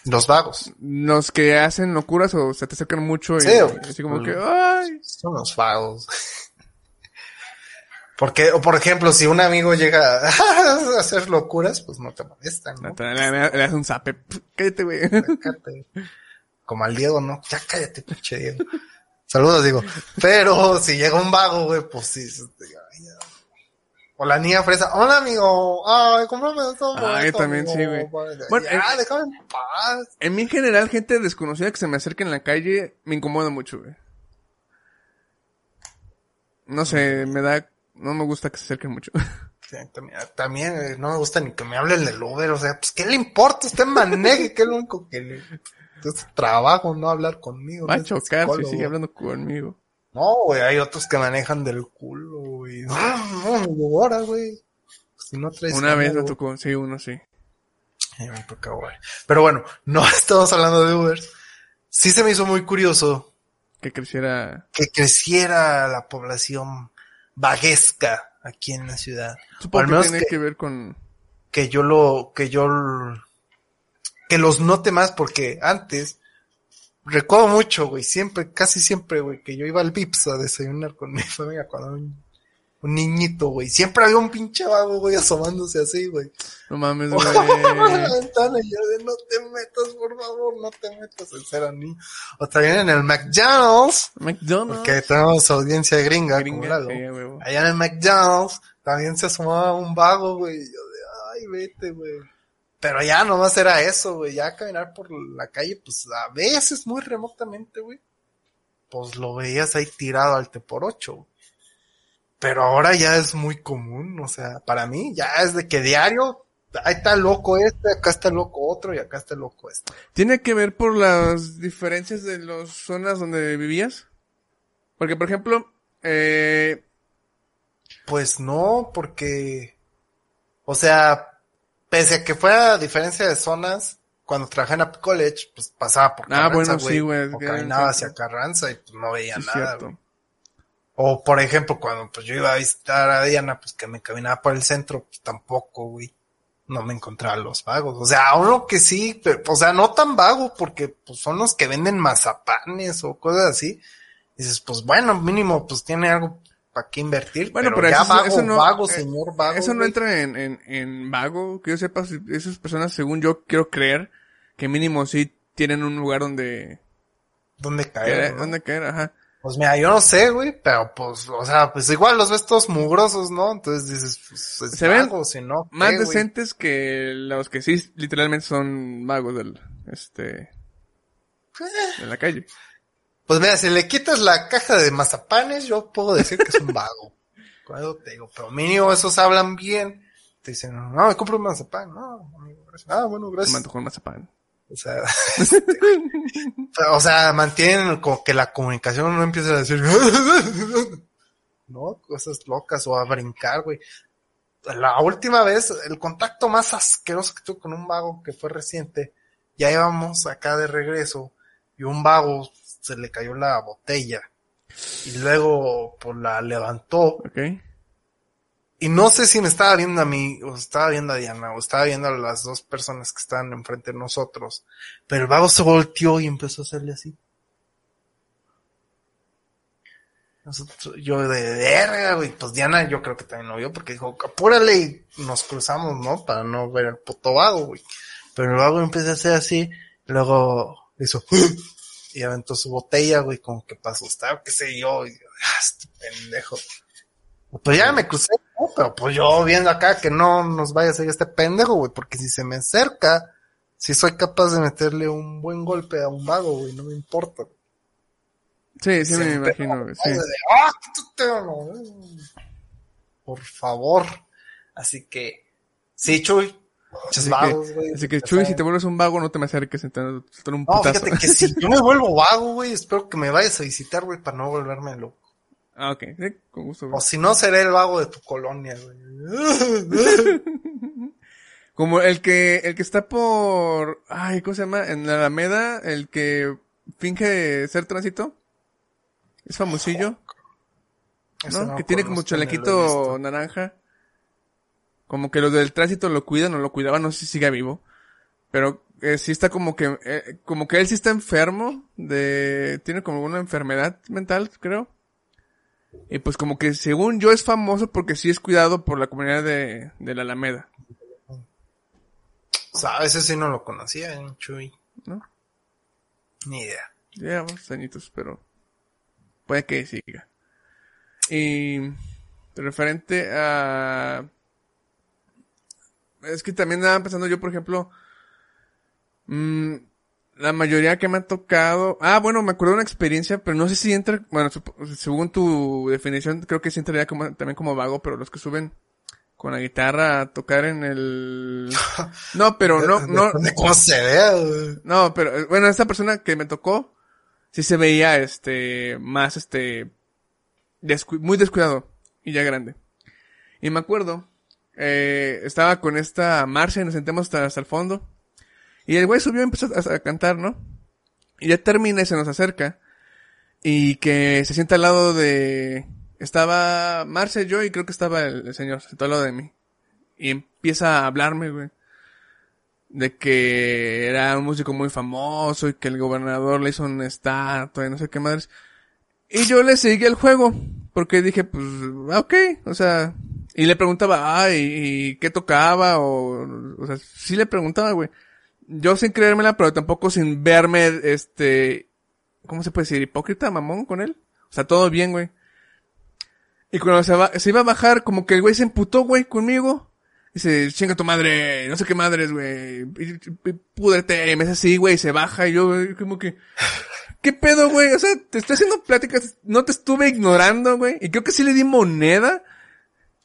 Los vagos. Los que hacen locuras o se te acercan mucho y Sí, así como mm. que, ay. Son los vagos. Porque, o por ejemplo, si un amigo llega a hacer locuras, pues no te molestan, ¿no? Le, le- le das un zape. Cállate, güey. Cállate. Como al Diego, ¿no? Ya cállate, pinche Diego. Saludos, digo. Pero si llega un vago, güey, pues sí. ya. O la niña fresa, hola amigo, ay, cómprame esto. Ay, esto, también sí, amigo". güey. Ya, Bueno, eh, déjame en paz. En mí en general, gente desconocida que se me acerca en la calle me incomoda mucho, güey. No sé, me da, no me gusta que se acerquen mucho. Sí, también, también, eh, no me gusta ni que me hablen del Uber, o sea, pues ¿qué le importa? Usted maneje, que es lo único que le... Es trabajo, no hablar conmigo. Va a chocar si sigue hablando conmigo. No, güey, hay otros que manejan del culo, güey. No, no, no, ahora, güey. Si no traes... Una vez me tocó, sí, uno sí. Ay, me toca, güey. Pero bueno, no estamos hablando de Uber. Sí se me hizo muy curioso Que creciera. que creciera la población vaguesca aquí en la ciudad. O al que menos tiene que- que ver con... que yo lo, que yo, que los note más porque antes, recuerdo mucho, güey, siempre, casi siempre, güey, que yo iba al Vips a desayunar con mi familia cuando un, un niñito, güey, siempre había un pinche vago, güey, asomándose así, güey. No mames, Por la güey. ventana y yo de no te metas, por favor, no te metas, ese era niño. O también en el McDonald's, McDonald's. porque tenemos audiencia gringa, como Gringa, a huevo. Allá en el McDonald's también se asomaba un vago, güey. y Yo de, ay, vete, güey. Pero ya nomás era eso, güey. Ya caminar por la calle, pues a veces muy remotamente, güey. Pues lo veías ahí tirado al te por ocho. güey. Pero ahora ya es muy común, o sea, para mí ya es de que diario, ahí está loco este, acá está loco otro y acá está loco este. ¿Tiene que ver por las diferencias de las zonas donde vivías? Porque, por ejemplo, eh, Pues no, porque, o sea, pese a que fuera diferencia de zonas, cuando trabajé en App College, pues pasaba por Ah, Carranza, sí, güey, o caminaba hacia Carranza y pues no veía sí nada, güey. O por ejemplo, cuando pues yo iba a visitar a Diana, pues que me caminaba por el centro, pues tampoco, güey. No me encontraba los vagos. O sea, uno que sí, pero, o sea, no tan vago, porque pues son los que venden mazapanes o cosas así. Dices, pues bueno, mínimo, pues tiene algo para qué invertir. Bueno, pero, pero ya eso- vago, eso no- vago, eh, señor vago. Eso no güey. entra en, en, en vago, que yo sepa, si esas personas, según yo quiero creer, que mínimo sí tienen un lugar donde ¿Dónde caer? no? donde caer, ajá. Pues mira, yo no sé, güey, pero pues, o sea, pues igual los ves todos mugrosos, ¿no? Entonces dices, pues es Se ven vago, si no. ¿qué, Más güey? decentes que los que sí literalmente son vagos del, este, de la calle. Pues mira, si le quitas la caja de mazapanes, yo puedo decir que es un vago. Eso te digo, pero mínimo esos hablan bien. Te dicen, no, me compro un mazapán. No, amigo, gracias. Ah, bueno, Se me gracias. antojó un mazapán. O sea, o sea, mantienen como que la comunicación no empieza a decir, no, cosas locas o a brincar, güey. La última vez, el contacto más asqueroso que tuve con un vago que fue reciente, ya íbamos acá de regreso y un vago se le cayó la botella y luego pues la levantó ¿Ok? y no sé si me estaba viendo a mí, o estaba viendo a Diana, o estaba viendo a las dos personas que estaban enfrente de nosotros. Pero el vago se volteó y empezó a hacerle así. Nosotros, yo de verga, güey. Pues Diana yo creo que también lo vio porque dijo, apúrale y nos cruzamos, ¿no? Para no ver el puto vago, güey. Pero el vago empezó a hacer así, luego hizo, y aventó su botella, güey, como que para asustar, qué sé yo, y, ah, este pendejo. Pues ya me crucé, ¿no? pero pues yo viendo acá que no nos vaya a seguir este pendejo, güey, porque si se me acerca, si soy capaz de meterle un buen golpe a un vago, güey, no me importa. Sí, sí me imagino, güey, sí. De, ¡Ah, tú te- no! Por favor. Así que, sí, Chuy. Muchos Así vagos, que, güey. así que Chuy, si te vuelves un vago, no te me acerques, dan un No, putazo. fíjate que si yo me vuelvo vago, güey, espero que me vayas a visitar, güey, para no volverme loco. Ah, ok, sí, con gusto, güey. O si no, seré el vago de tu colonia, güey. Como el que, el que está por, ay, ¿cómo se llama? En la Alameda, el que finge ser tránsito. Es famosillo, ¿no? no que tiene como chalequito naranja. Como que los del tránsito lo cuidan o lo cuidaban, no sé si sigue vivo. Pero eh, sí está como que, eh, como que él sí está enfermo de, tiene como una enfermedad mental, creo. Y pues como que según yo es famoso porque sí es cuidado por la comunidad de, de la Alameda, veces sí no lo conocía, ¿eh, Chuy. ¿no? Ni idea. Llevamos añitos, pero puede que siga. Y referente a... Es que también estaba pensando yo, por ejemplo, mm, la mayoría que me ha tocado... Ah, bueno, me acuerdo de una experiencia, pero no sé si entra... Bueno, según tu definición, creo que sí entraría como, también como vago, pero los que suben con la guitarra a tocar en el... No, pero no, no, de cómo se güey. no, pero eh, bueno, esta persona que me tocó, sí se veía, este, más, este, descu- muy descuidado y ya grande. Y me acuerdo, eh, estaba con esta Marcia y nos sentamos hasta, hasta el fondo. Y el güey subió y empezó a, cantar, ¿no? Y ya termina y se nos acerca. Y que se sienta al lado de... Estaba Marcia, yo y creo que estaba el, el señor, sentado al lado de mí. Y empieza a hablarme, güey de que era un músico muy famoso y que el gobernador le hizo una estatua y no sé qué madres. Y yo le seguí el juego, porque dije, pues, ah, ok, o sea, y le preguntaba, ah, ¿y, y qué tocaba? O, o sea, sí le preguntaba, güey. Yo sin creérmela, pero tampoco sin verme, este, ¿cómo se puede decir? Hipócrita, mamón con él. O sea, todo bien, güey. Y cuando se, va, se iba a bajar, como que el güey se emputó, güey, conmigo. Dice, chinga tu madre, no sé qué madres, güey. y- y- Púdrete, y me hace así, güey, se baja y yo, como que, ¿qué pedo, güey? O sea, te estoy haciendo pláticas, no te estuve ignorando, güey. Y creo que sí le di moneda.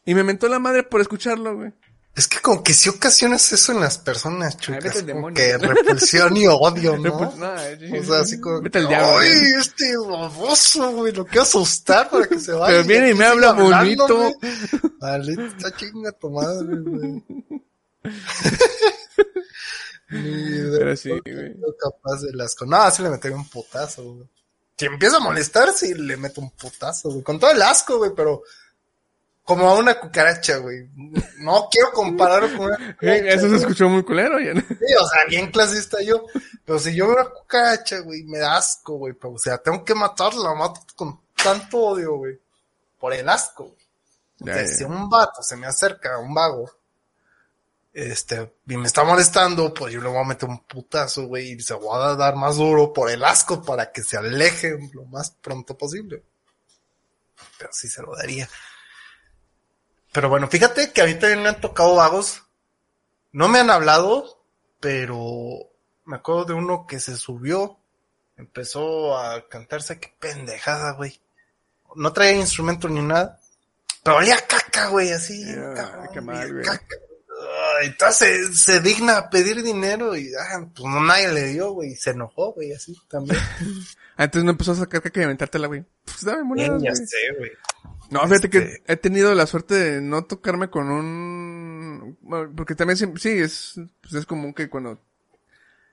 Y me mentó la madre por escucharlo, güey. Es que como que si ocasionas eso en las personas, vete al como que repulsión y odio, ¿no? Repul- no, eh, O sea, así como, Vete al diablo, ay, este baboso, güey, lo quiero asustar para que se vaya. Pero viene y me habla bonito. güey. Maldita chinga tu madre, güey. Pero sí, güey. soy capaz de las cosas. No, sí le metería un putazo, güey. si empieza a molestar, sí le meto un putazo, güey. Con todo el asco, güey, pero como a una cucaracha, güey. No quiero compararlo con una cucaracha. Eso se escuchó muy culero, ya. Sí, o sea, bien clasista yo. Pero si yo veo una cucaracha, güey, me da asco, güey. Pero, o sea, tengo que matarla, la mato con tanto odio, güey. Por el asco, güey. Ya, Entonces, ya. si un vato se me acerca, un vago, este, y me está molestando, pues yo le voy a meter un putazo, güey, y se voy a dar más duro por el asco para que se aleje lo más pronto posible. Pero sí se lo daría. Pero bueno, fíjate que a mí también me han tocado vagos. No me han hablado, pero me acuerdo de uno que se subió, empezó a cantarse, qué pendejada, güey. No traía instrumento ni nada. Pero olía caca, güey, así. Ah, cabrón, qué mal, güey. caca. Entonces se digna a pedir dinero y ah, pues no nadie le dio, güey. y Se enojó, güey, así también. Antes no empezó a sacar caca y aventártela, güey. Pues dame monedas, ya güey. sé, güey. No, fíjate que Este- he tenido la suerte de no tocarme con un... Porque también sí, es, pues es común que cuando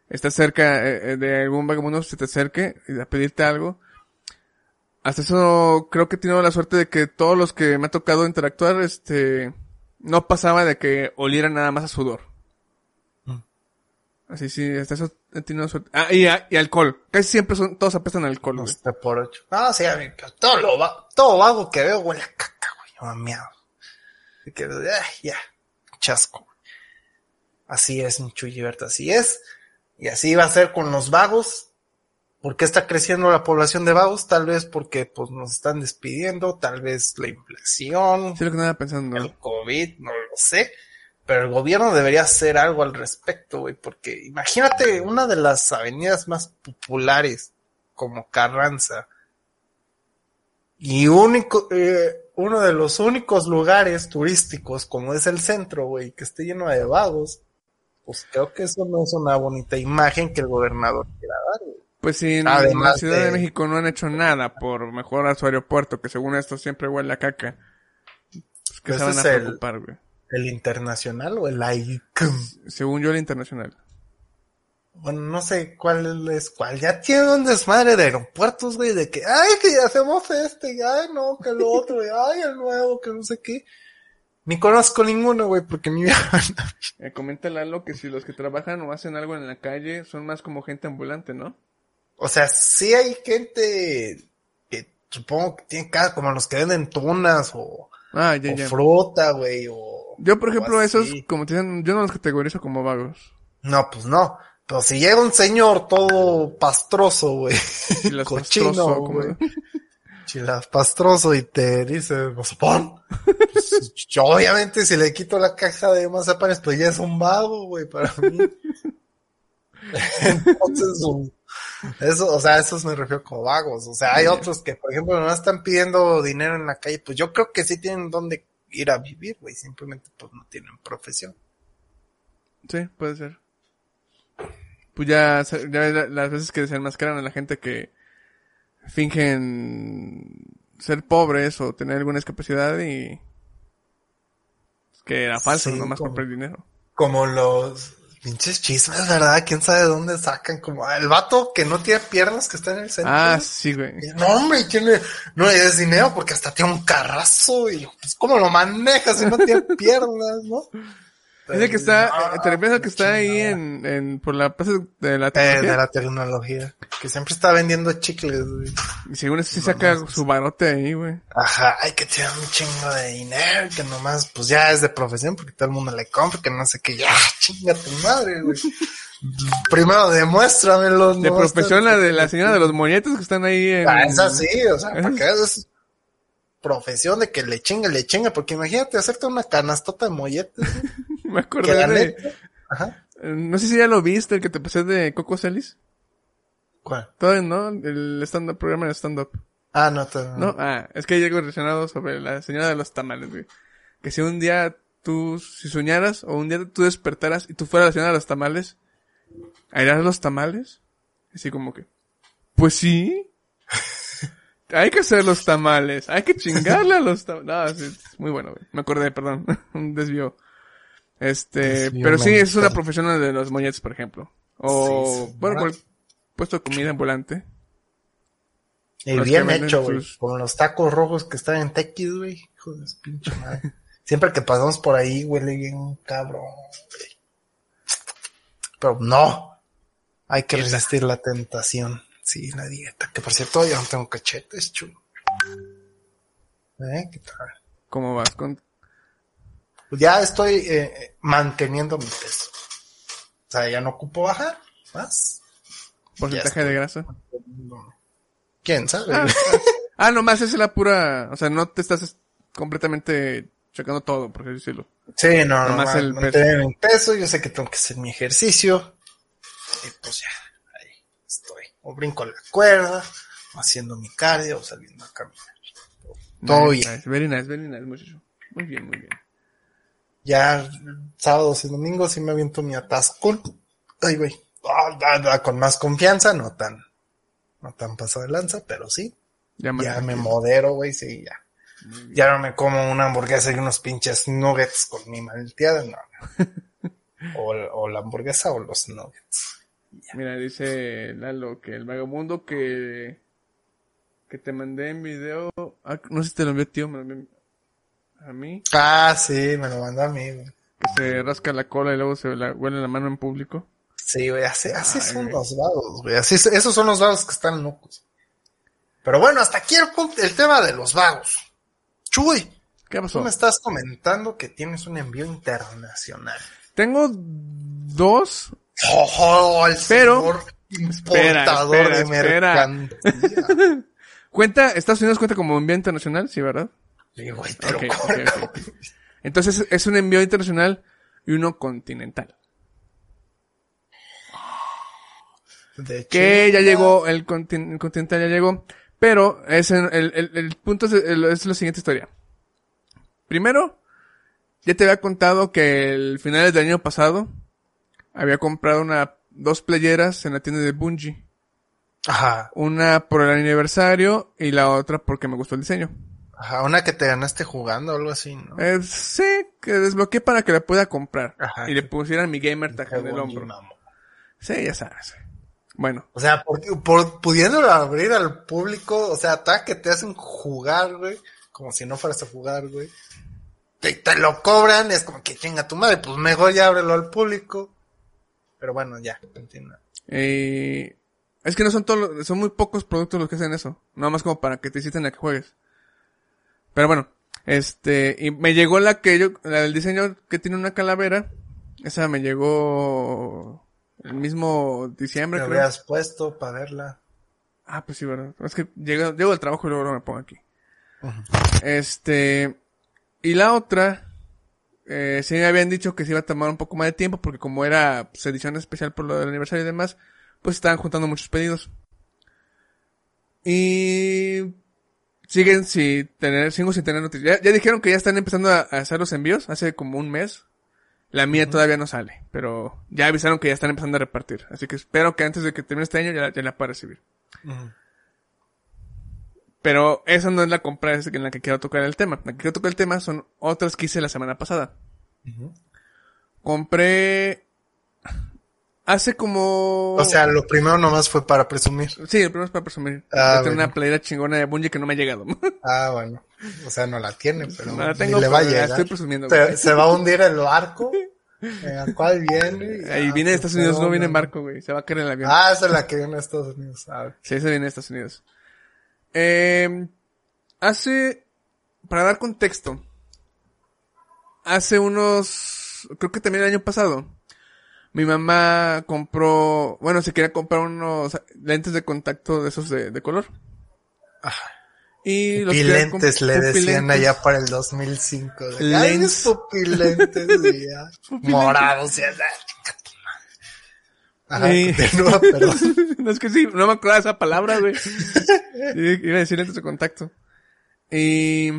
estás cerca eh, eh, de algún vagabundo se te acerque y a pedirte algo. Hasta eso creo que he tenido la suerte de que todos los que me ha tocado interactuar, este, no pasaba de que olieran nada más a sudor. Mm. Así sí, hasta eso he tenido suerte. Ah, y, y alcohol. Casi siempre son, todos apestan alcohol, güey. Este por ocho. Ah, sí, a mí, todo lo va, todo vago que veo huele a caca, güey. Yo me miado. Así que, ya, chasco. Así es, mi Chuyberto, así es. Y así va a ser con los vagos. ¿Por qué está creciendo la población de vagos? Tal vez porque pues nos están despidiendo, tal vez la inflación, Sí, lo que andaba pensando. el COVID, no lo sé. Pero el gobierno debería hacer algo al respecto, güey, porque imagínate una de las avenidas más populares como Carranza y único, eh, uno de los únicos lugares turísticos como es el centro, güey, que esté lleno de vagos, pues creo que eso no es una bonita imagen que el gobernador quiera dar, güey. Pues sí, en la Ciudad de... de- México no han hecho nada por mejorar su aeropuerto, que según esto siempre huele a caca. Pues que Pues se van a preocupar, güey. El internacional o el ICM. Según yo, el internacional. Bueno, no sé cuál es cuál. Ya tiene un desmadre de aeropuertos, güey, de que, ay, que hacemos este, y ay, no, que lo otro, y ay, el nuevo, que no sé qué. Ni conozco ninguno, güey, porque vieja Eh, comenta Lalo que si los que trabajan o hacen algo en la calle son más como gente ambulante, ¿no? O sea, sí hay gente que supongo que tiene cara como los que venden tunas o, Ah, ya, o ya. fruta, güey, o... Yo, por ejemplo, esos, como te dicen, yo no los categorizo como vagos. No, pues no. Pero si llega un señor todo pastroso, güey, cochino, pastroso, güey, chilas pastroso y te dice mazapán, pues, yo obviamente si le quito la caja de mazapanes, pues ya es un vago, güey, para mí. Entonces, un- eso, o sea, esos me refiero como vagos. O sea, hay otros que, por ejemplo, no están pidiendo dinero en la calle, pues yo creo que sí tienen dónde ir a vivir, güey, simplemente pues no tienen profesión. Sí, puede ser. Pues ya, se- ya la- las veces que desenmascaran a la gente que fingen ser pobres o tener alguna discapacidad y que era falso, Sí, nomás como- por dinero. Como los pinches chismes, ¿verdad? ¿Quién sabe de dónde sacan? Como el vato que no tiene piernas que está en el centro. Ah, sí, güey. No, hombre, ¿y ¿quién le... no le des dinero porque hasta tiene un carrazo y pues cómo lo manejas si no tiene piernas, ¿no? Dice que está, Ah, te refieres al que está ahí en, en, por la plaza de la Eh, tecnología. de la tecnología. Que siempre está vendiendo chicles, güey. Y según eso sí saca su barote ahí, güey. Ajá, hay que tirar un chingo de dinero, que nomás, pues ya es de profesión, porque todo el mundo le compra, que no sé qué, ya, chinga tu madre, güey. Primero demuéstramelo. De no profesión la de la señora de los moñetes que están ahí en... Ah, esa sí, o sea, para que es profesión de que le chingue, le chingue, porque imagínate hacerte una canastota de molletes, güey, Me acordé de... neta, ajá, No sé si ya lo viste, el que te pasé de Coco Celis. ¿cuál? Todavía no, el stand-up, programa de stand-up. Ah, no, te, No, ah, es que hay algo relacionado sobre la señora de los tamales, güey. Que si un día tú, si soñaras, o un día tú despertaras y tú fueras la señora de los tamales, ¿harías los tamales? Así como que, pues sí. hay que hacer los tamales, hay que chingarle a los tamales. No, sí, es muy bueno, güey. Me acordé, perdón, un desvío. Este, pero sí, es una profesión de los molletes, por ejemplo. O, Sí, bueno, por puesto de comida ambulante. Y Los que bien hecho, güey. sus- Con los tacos rojos que están en Tequis, güey. Hijo de pinche madre. Siempre que pasamos por ahí huele bien cabrón, güey. Pero no. Hay que resistir la tentación. Sí, la dieta. Que por cierto, yo no tengo cachetes, chulo. ¿Eh? ¿Qué tal? ¿Cómo vas con...? Ya estoy eh, manteniendo mi peso. O sea, ya no ocupo bajar más. Porcentaje de grasa. ¿Quién sabe? Ah, ah, nomás es la pura... O sea, no te estás completamente checando todo, por decirlo. Sí, no, no, Nomás ma- el mantener mi peso, yo sé que tengo que hacer mi ejercicio. Y pues ya, ahí estoy. O brinco la cuerda, o haciendo mi cardio, o saliendo a caminar. Todo bien. nice. Very nice, very nice, muchacho. Muy bien, muy bien. Ya sábados y domingos sí me aviento mi atasco. Ay, güey. Ah, da, da, con más confianza, no tan, no tan pasado de lanza, pero sí. Ya, Ya me tranquilo. modero, güey, sí, ya. Ya no me como una hamburguesa y unos pinches nuggets con mi malteada, no. no. O, o la hamburguesa o los nuggets. Mira, dice Lalo que el vagabundo que que te mandé en video, ah, no sé si te lo envió tío, me lo envió a mí, Ah, sí, me lo mandó a mí, güey. que se rasca la cola y luego se la huele la mano en público. Sí, güey, así, así Ay, son güey. los vagos, güey. Así, esos son los vagos que están locos. Pero bueno, hasta aquí el, el tema de los vagos. Chuy, ¿Qué tú pasó? me estás comentando que tienes un envío internacional. Tengo dos, ¡Oh, el Pero- señor importador espera, de mercancía! cuenta, Estados Unidos cuenta como envío internacional, sí, ¿verdad? Güey, ok, ok. Entonces es un envío internacional y uno continental. De que ya llegó, el, contin- el continental ya llegó, pero es el, el, el punto es la siguiente historia. Primero, ya te había contado que el final del año pasado había comprado una, dos playeras en la tienda de Bungie. Ajá, Una por el aniversario y la otra porque me gustó el diseño. Ajá, una que te ganaste jugando o algo así, ¿no? Eh, sí, que desbloqueé para que la pueda comprar. Ajá. y le pusieran mi gamer tag en el hombro. Sí, ya sabes. Bueno, O sea, por, por pudiéndolo abrir al público, o sea, hasta que te hacen jugar, güey, como si no fueras a jugar, güey. Te, te lo cobran, es como que chinga tu madre, pues mejor ya ábrelo al público. Pero bueno, ya, continúa. Eh, es que no son todos, los- son muy pocos productos los que hacen eso. Nada más como para que te inciten a que juegues. Pero bueno, este, y me llegó la que yo, la del diseño que tiene una calavera. Esa me llegó el mismo diciembre, Me creo. habías puesto para verla. Ah, pues sí, verdad. Es que llego, llego al trabajo y luego me pongo aquí. Este, y la otra, eh, sí me habían dicho que se iba a tomar un poco más de tiempo porque como era pues, edición especial por lo del aniversario y demás, pues estaban juntando muchos pedidos. Y siguen sin tener, sigo sin tener noticias. Ya, ya dijeron que ya están empezando a, a hacer los envíos hace como un mes. La mía todavía no sale, pero ya avisaron que ya están empezando a repartir. Así que espero que antes de que termine este año ya, ya la pueda recibir. Pero esa no es la compra en la que quiero tocar el tema. La que quiero tocar el tema son otras que hice la semana pasada. Compré hace como... O sea, lo primero nomás fue para presumir. Sí, el primero es para presumir. Ah, bueno. una playera chingona de Bungie que no me ha llegado. Ah, bueno. O sea, no la tiene, pero No la ni tengo, le va a llegar. estoy presumiendo, Se, va a hundir el barco. ¿En el cual viene? Ahí Ah, viene de Estados Unidos, no viene en barco, güey. Se va a caer en el avión. Ah, esa es la que viene a Estados Unidos. Ah, Sí, ese viene de Estados Unidos. Eh, hace, para dar contexto, hace unos, creo que también el año pasado, mi mamá compró, bueno, se quería comprar unos lentes de contacto de esos de, de color. Y los Pupilentes le decían allá para el 2005. de, Ay, Lens. mis pupilentes, y morados. y ya, Ajá, Sí. continúa, perdón. no es que sí, no me acuerdo de esa palabra, güey. Iba a decir lentes de contacto. Y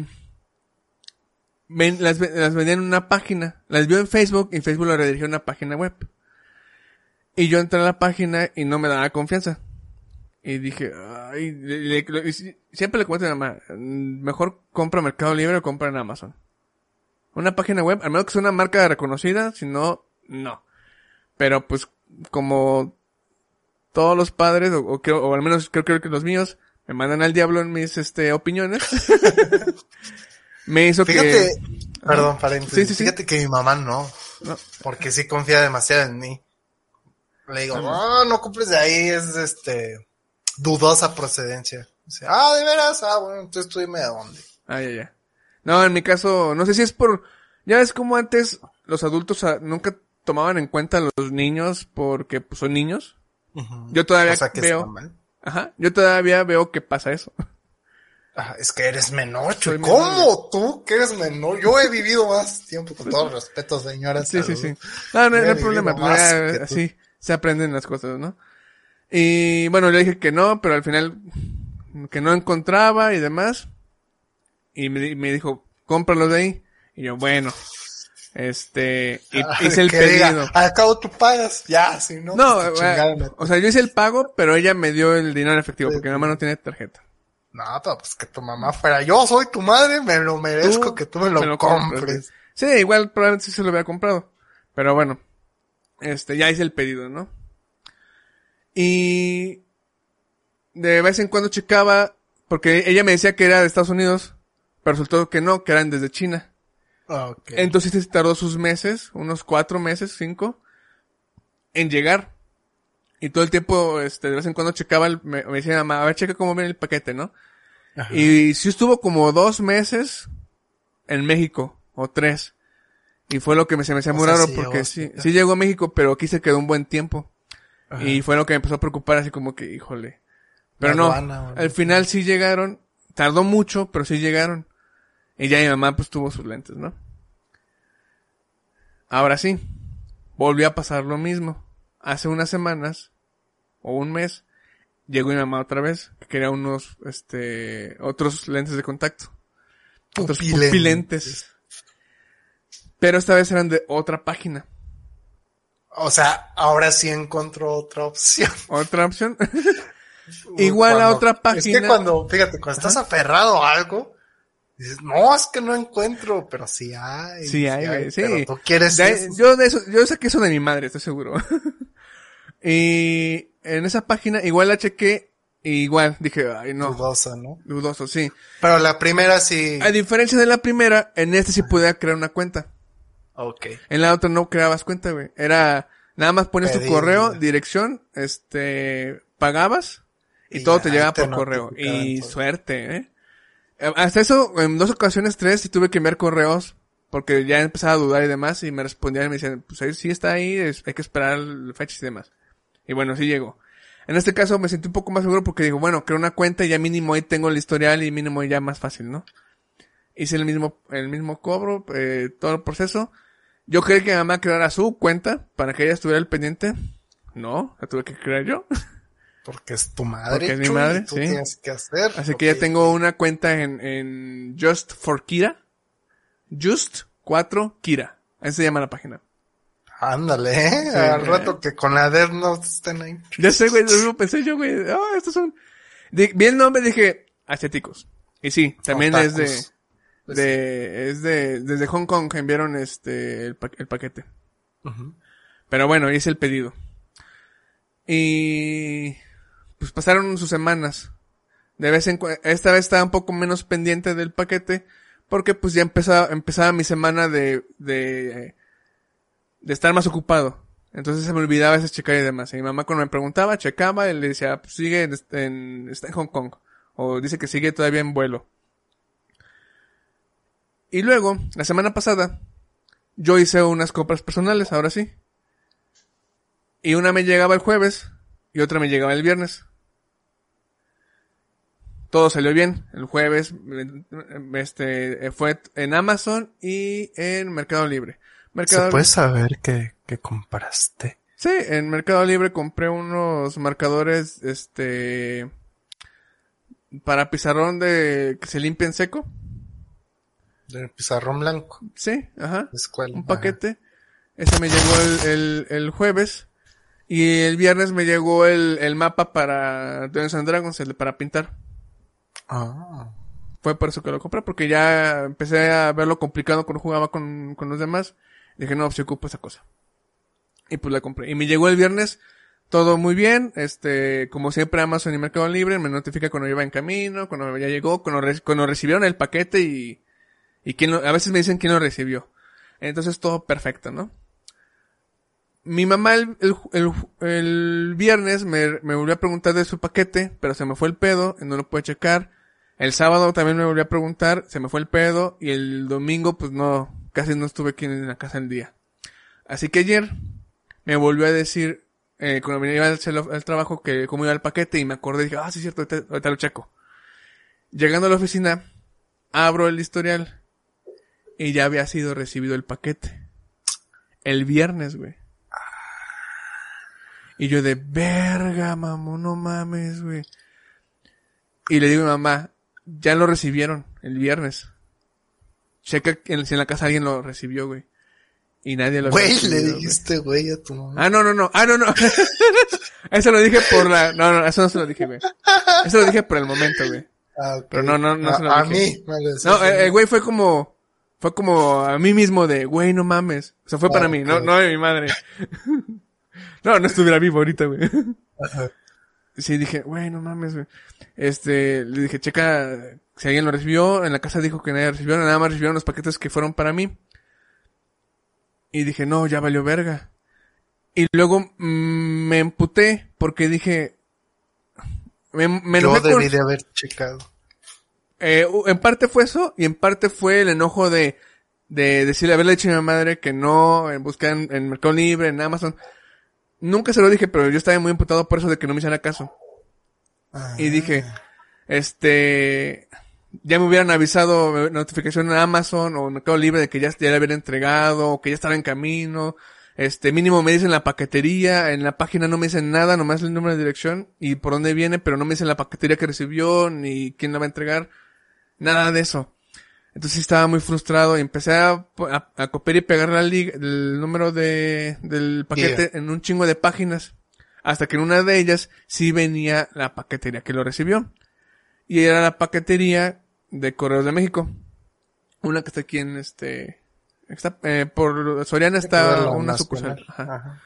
ven- las, las vendían en una página. Las vio en Facebook y Facebook lo redirigió a una página web. Y yo entré a la página y no me daba confianza. Y dije, ay, le- le- siempre le comento a mi mamá, "Mm, mejor compra Mercado Libre o compra en Amazon. Una página web, al menos que sea una marca reconocida, si no, no. Pero pues, como todos los padres, o, o creo- o al menos creo, creo que los míos, me mandan al diablo en mis, este, opiniones. me hizo Fíjate, que... perdón, paréntesis. Sí, sí, sí. Fíjate que mi mamá no, No. porque sí confía demasiado en mí. Le digo, no, no cumples de ahí, es este, dudosa procedencia. Dice, ah, de veras, ah, bueno, entonces tú dime de dónde. Ah, ya, ya. No, en mi caso, no sé si es por... Ya ves como antes los adultos ah, nunca tomaban en cuenta a los niños porque pues, son niños. Yo todavía O sea que veo... Ajá, yo todavía veo que pasa eso. Ah, es que eres menor, Soy Chuy. menor. ¿Cómo tú que eres menor? Yo he vivido más tiempo, con todo respeto, señora. Sí, sí, salud. sí. No, no, hay problema. tú. así se aprenden las cosas, ¿no? Y bueno, le dije que no, pero al final que no encontraba y demás. Y me, di- me dijo, cómpralo de ahí. Y yo, bueno, este, y Ah, hice el pedido. al cabo tú pagas, ya, si no. No, pues, eh, o sea, yo hice el pago, pero ella me dio el dinero en efectivo porque mi mamá no tiene tarjeta. No, pero pues que tu mamá fuera, yo soy tu madre, me lo merezco Tú que tú me lo, compres. Sí, igual probablemente sí se lo hubiera comprado. Pero bueno, este, ya hice el pedido, ¿no? Y de vez en cuando checaba, porque ella me decía que era de Estados Unidos, pero resultó que no, que eran desde China. Ok. Entonces se tardó sus meses, unos cuatro meses, cinco, en llegar. Y todo el tiempo, este, de vez en cuando checaba, el- me, me decía mamá, a ver, checa cómo viene el paquete, ¿no? Ajá. Y sí estuvo como dos meses en México, o tres. Y fue lo que me, se me hacía muy raro, sí porque sí, sí llegó a México, pero aquí se quedó un buen tiempo. Ajá. Y fue lo que me empezó a preocupar, así como que, híjole. Pero La no, al final sí llegaron, tardó mucho, pero sí llegaron. Y ya mi mamá pues tuvo sus lentes, ¿no? Ahora sí, volvió a pasar lo mismo. Hace unas semanas, o un mes, llegó mi mamá otra vez, que quería unos, este, otros lentes de contacto. Otros Pupilentes. pupilentes. Pero esta vez eran de otra página. O sea, ahora sí encontró otra opción. Otra opción. Igual a otra Es página. que cuando, fíjate, cuando estás aferrado a algo, dices, no, es que no encuentro, pero sí hay. Sí hay, sí. Pero tú quieres De eso. yo de eso, yo saqué eso de mi madre, estoy seguro. y en esa página igual la chequé, igual dije, ay no, Dudosa, ¿no? dudoso, sí. Pero la primera sí. A diferencia de la primera, en este sí podía crear una cuenta. Ok. En la otra no creabas cuenta, güey. Era, nada más ponías tu correo, dirección, este, pagabas, y, Y todo te llegaba por correo. Y todo. suerte, eh. Eh, Hasta eso, en dos ocasiones, tres, sí tuve que enviar correos, porque ya empezaba a dudar y demás, y me respondían y me decían, pues ahí sí está ahí, es- hay que esperar fechas y demás. Y bueno, sí llegó. En este caso me sentí un poco más seguro porque digo, bueno, creo una cuenta y ya mínimo ahí tengo el historial y mínimo ya más fácil, ¿no? Hice el mismo, el mismo cobro, eh, todo el proceso. Yo creí que mi mamá creara su cuenta para que ella estuviera al pendiente. No, la tuve que crear yo. Porque es tu madre. Porque es mi Chuy, madre, tú sí. tienes que hacer. Así que ya tengo una cuenta en, en Just for Kira. Just 4 Kira. Así se llama la página. Ándale, ¿eh? Sí, Al eh. rato que con la DER no estén ahí. Ya sé, güey, lo pensé yo, güey. Ah, estos son... Vi el nombre dije, asiáticos. Y sí, también es de. Pues de, es de, desde Hong Kong enviaron este, el, pa- el paquete. Pero bueno, hice el pedido. Y pues pasaron sus semanas. De vez en cuando, esta vez estaba un poco menos pendiente del paquete, porque pues ya empezaba, empezaba mi semana de, de, de estar más ocupado. Entonces se me olvidaba a veces checar y demás. Y mi mamá cuando me preguntaba, checaba y le decía, pues sigue en, en- está en Hong Kong. O dice que sigue todavía en vuelo. Y luego, la semana pasada, yo hice unas compras personales, ahora sí. Y una me llegaba el jueves y otra me llegaba el viernes. Todo salió bien. El jueves este fue en Amazon y en Mercado Libre. Mercado ¿Se puede saber qué, qué compraste? Sí, en Mercado Libre compré unos marcadores este para pizarrón de que se limpia en seco. De pizarrón blanco. Sí, ajá. de escuela. un paquete. Ese me llegó el, el, el jueves. Y el viernes me llegó el, el mapa para Dungeons and Dragons, el para pintar. Ah. Fue por eso que lo compré, porque ya empecé a verlo complicado cuando jugaba con, con los demás. Dije, no, si ocupo esa cosa. Y pues la compré. Y me llegó el viernes todo muy bien, este, como siempre Amazon y Mercado Libre me notifica cuando iba en camino, cuando ya llegó, cuando, re- cuando recibieron el paquete y, y quién lo- a veces me dicen quién lo recibió. Entonces todo perfecto, ¿no? Mi mamá el, el, el, viernes me, me volvió a preguntar de su paquete, pero se me fue el pedo, no lo pude checar. El sábado también me volvió a preguntar, se me fue el pedo, y el domingo pues no, casi no estuve aquí en la casa el día. Así que ayer me volvió a decir, eh, cuando venía al, al trabajo, que cómo iba el paquete, y me acordé, dije, ah, sí es cierto, ahorita, ahorita lo checo. Llegando a la oficina, abro el historial, y ya había sido recibido el paquete. El viernes, güey. Y yo de verga, mamón, no mames, güey. Y le digo a mi mamá, ya lo recibieron el viernes. Checa en- si en la casa alguien lo recibió, güey. Y nadie lo Güey, le dijiste güey a tu mamá. Ah, no, no, no. Ah, no, no. eso lo dije por la... No, no, eso no se lo dije, güey. Eso lo dije por el momento, güey. Ah, ok. pero no, no, no a, se lo a dije. mí. me lo decías No, a eh, mí. eh, güey fue como... Fue como a mí mismo de, güey, no mames. O sea, fue para Ah, mí, no, no de mi madre. no, no estuviera vivo ahorita, güey. Sí, dije, güey, no mames, güey. Este, le dije, checa si alguien lo recibió. En la casa dijo que nadie recibió, nada más recibieron los paquetes que fueron para mí. Y dije, no, ya valió verga. Y luego mm, me emputé porque dije, me, me Yo con- debí de haber checado. Eh, en parte fue eso y en parte fue el enojo de, de decirle, haberle dicho a mi madre que no, en buscar en, en Mercado Libre, en Amazon. Nunca se lo dije, pero yo estaba muy imputado por eso de que no me hiciera caso. Ah, Y dije, este, ya me hubieran avisado eh, notificación en Amazon o Mercado Libre de que ya, ya le habían entregado o que ya estaba en camino. Este, mínimo me dicen la paquetería, en la página no me dicen nada, nomás el número de dirección y por dónde viene, pero no me dicen la paquetería que recibió ni quién la va a entregar. Nada de eso. Entonces estaba muy frustrado y empecé a, a, a copiar y pegar la liga, el número de, del paquete en un chingo de páginas. Hasta que en una de ellas sí venía la paquetería que lo recibió. Y era la paquetería de Correos de México. Una que está aquí en este, está, eh, por Soriana está una sucursal. Ajá. Ajá.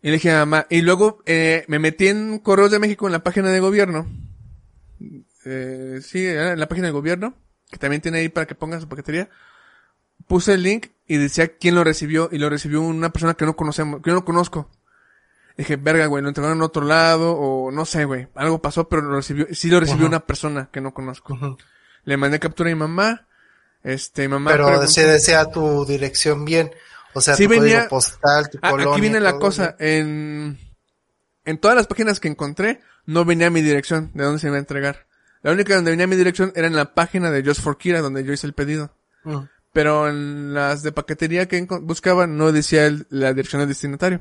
Y le dije a mamá, y luego eh, me metí en Correos de México en la página de gobierno. Eh, sí, en la página de gobierno, que también tiene ahí para que pongan su paquetería. Puse el link y decía quién lo recibió, y lo recibió una persona que no conocemos, que yo no conozco. Dije, verga, güey, lo entregaron en otro lado, o no sé, güey, algo pasó, pero lo recibió, sí lo recibió Ajá. una persona que no conozco. Le mandé captura a mi mamá, este, mi mamá Pero preguntó- sí decía tu dirección bien. O sea, Sí tu venía- código postal, tu Ah, colonia. aquí viene la todo cosa. En, en todas las páginas que encontré, no venía mi dirección de dónde se iba a entregar. La única donde venía mi dirección era en la página de Just for Kira, donde yo hice el pedido. Mm. Pero en las de paquetería que buscaba, no decía el- la dirección del destinatario.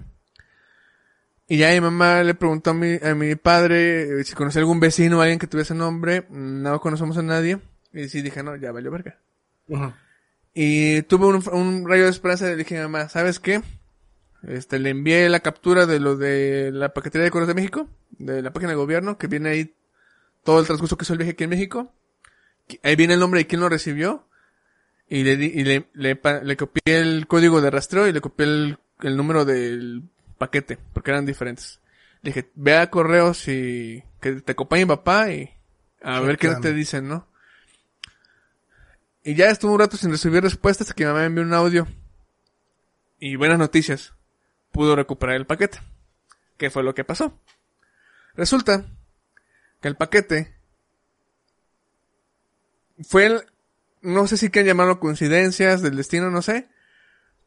Y ya mi mamá le preguntó a mi, a mi padre eh, si conocía algún vecino o alguien que tuviese nombre. No conocemos a nadie. Y sí dije, no, ya valió verga. Ujú. Y tuve un, un rayo de esperanza y le dije a mi mamá, ¿sabes qué? Este, le envié la captura de lo de la paquetería de Correos de México, de la página de gobierno, que viene ahí todo el transcurso que hizo el viaje aquí en México. Ahí viene el nombre de quién lo recibió. Y le y le, le, pa- le copié el código de rastreo y le copié el, el número del paquete, porque eran diferentes. Le dije, ve a correos y que te acompañe mi papá y a Sí, ver qué claro. te dicen, ¿no? Y ya estuvo un rato sin recibir respuestas hasta que mi mamá me envió un audio. Y buenas noticias. Pudo recuperar el paquete. ¿Qué fue lo que pasó? Resulta el paquete fue el, no sé si quieren llamarlo coincidencias del destino, no sé.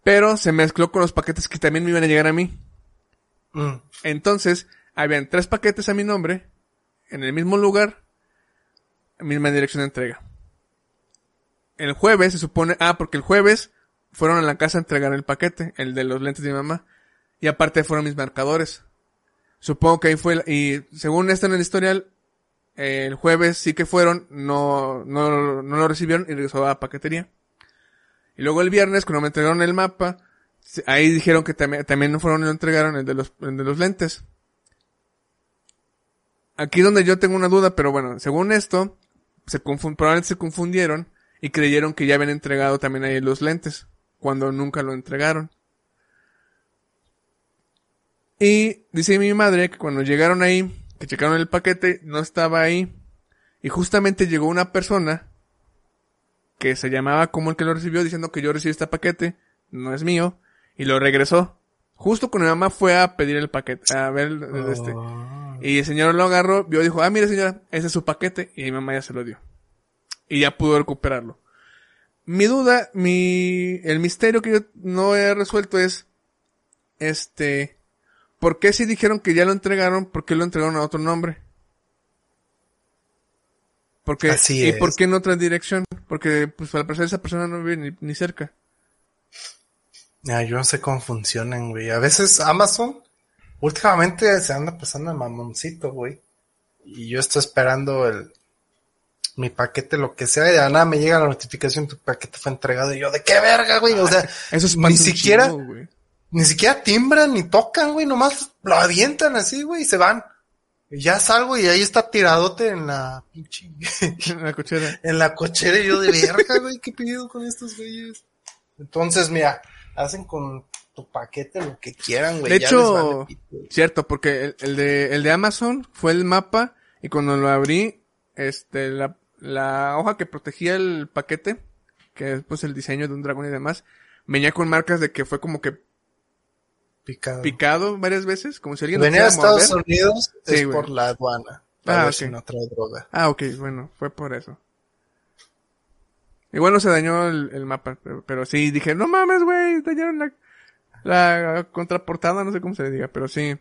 Pero se mezcló con los paquetes que también me iban a llegar a mí. Mm. Entonces, habían tres paquetes a mi nombre, en el mismo lugar, misma dirección de entrega. El jueves se supone, ah, porque el jueves fueron a la casa a entregar el paquete, el de los lentes de mi mamá, y aparte fueron mis marcadores. Supongo que ahí fue, y según está en el historial, el jueves sí que fueron, no, no, no lo recibieron y regresó a la paquetería. Y luego el viernes, cuando me entregaron el mapa, ahí dijeron que también, también no fueron y lo entregaron el de los, el de los lentes. Aquí donde yo tengo una duda, pero bueno, según esto, se probablemente se confundieron y creyeron que ya habían entregado también ahí los lentes, cuando nunca lo entregaron. Y dice mi madre que cuando llegaron ahí, que checaron el paquete, no estaba ahí. Y justamente llegó una persona que se llamaba como el que lo recibió diciendo que yo recibí este paquete, no es mío, y lo regresó. Justo cuando mi mamá fue a pedir el paquete, a ver este. Oh. Y el señor lo agarró, vio, dijo, ah, mire señora, ese es su paquete, y mi mamá ya se lo dio. Y ya pudo recuperarlo. Mi duda, mi, el misterio que yo no he resuelto es, este, ¿por qué si dijeron que ya lo entregaron, por qué lo entregaron a otro nombre? Porque, Así ¿Y es. por qué en otra dirección? Porque, pues, al parecer esa persona no vive ni, ni cerca. Ya, yo no sé cómo funcionan, güey. A veces Amazon, últimamente se anda pasando el mamoncito, güey. Y yo estoy esperando el, mi paquete, lo que sea, y de nada me llega la notificación, tu paquete fue entregado, y yo, ¿de qué verga, güey? O sea, Eso es ni siquiera, güey. Ni siquiera timbran ni tocan, güey, nomás lo avientan así, güey, y se van. Y ya salgo y ahí está tiradote en la pinche, En la cochera. en la cochera y yo de verga, güey, qué pido con estos güeyes. Entonces, mira, hacen con tu paquete lo que quieran, güey. De ya hecho, les vale pito. Cierto, porque el, el de, el de Amazon fue el mapa y cuando lo abrí, este, la, la hoja que protegía el paquete, que es pues el diseño de un dragón y demás, venía con marcas de que fue como que picado. picado varias veces, como si alguien Venía a Estados morder. Unidos Sí, es güey. por la aduana. Ah, ver si no trae droga. Ah, ok, bueno, fue por eso. Igual no se dañó el, el mapa, pero, pero sí dije, no mames, güey, dañaron la, la contraportada, no sé cómo se le diga, pero sí.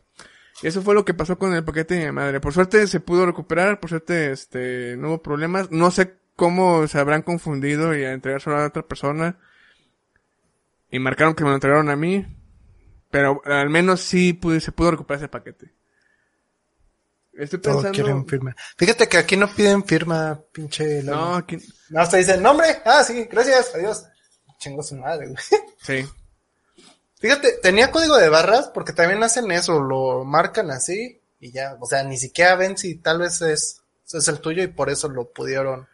Y eso fue lo que pasó con el paquete de mi madre. Por suerte se pudo recuperar, por suerte, este, no hubo problemas. No sé cómo se habrán confundido y a entregárselo a otra persona. Y marcaron que me lo entregaron a mí. Pero al menos sí pude, se pudo recuperar ese paquete. Estoy pensando... quieren firma. Fíjate que aquí no piden firma, pinche. No, aquí... No, hasta dicen nombre. Ah, sí, gracias, adiós. Chingo su madre, güey. Sí. Fíjate, tenía código de barras porque también hacen eso, lo marcan así y ya, o sea, ni siquiera ven si tal vez es, es el tuyo y por eso lo pudieron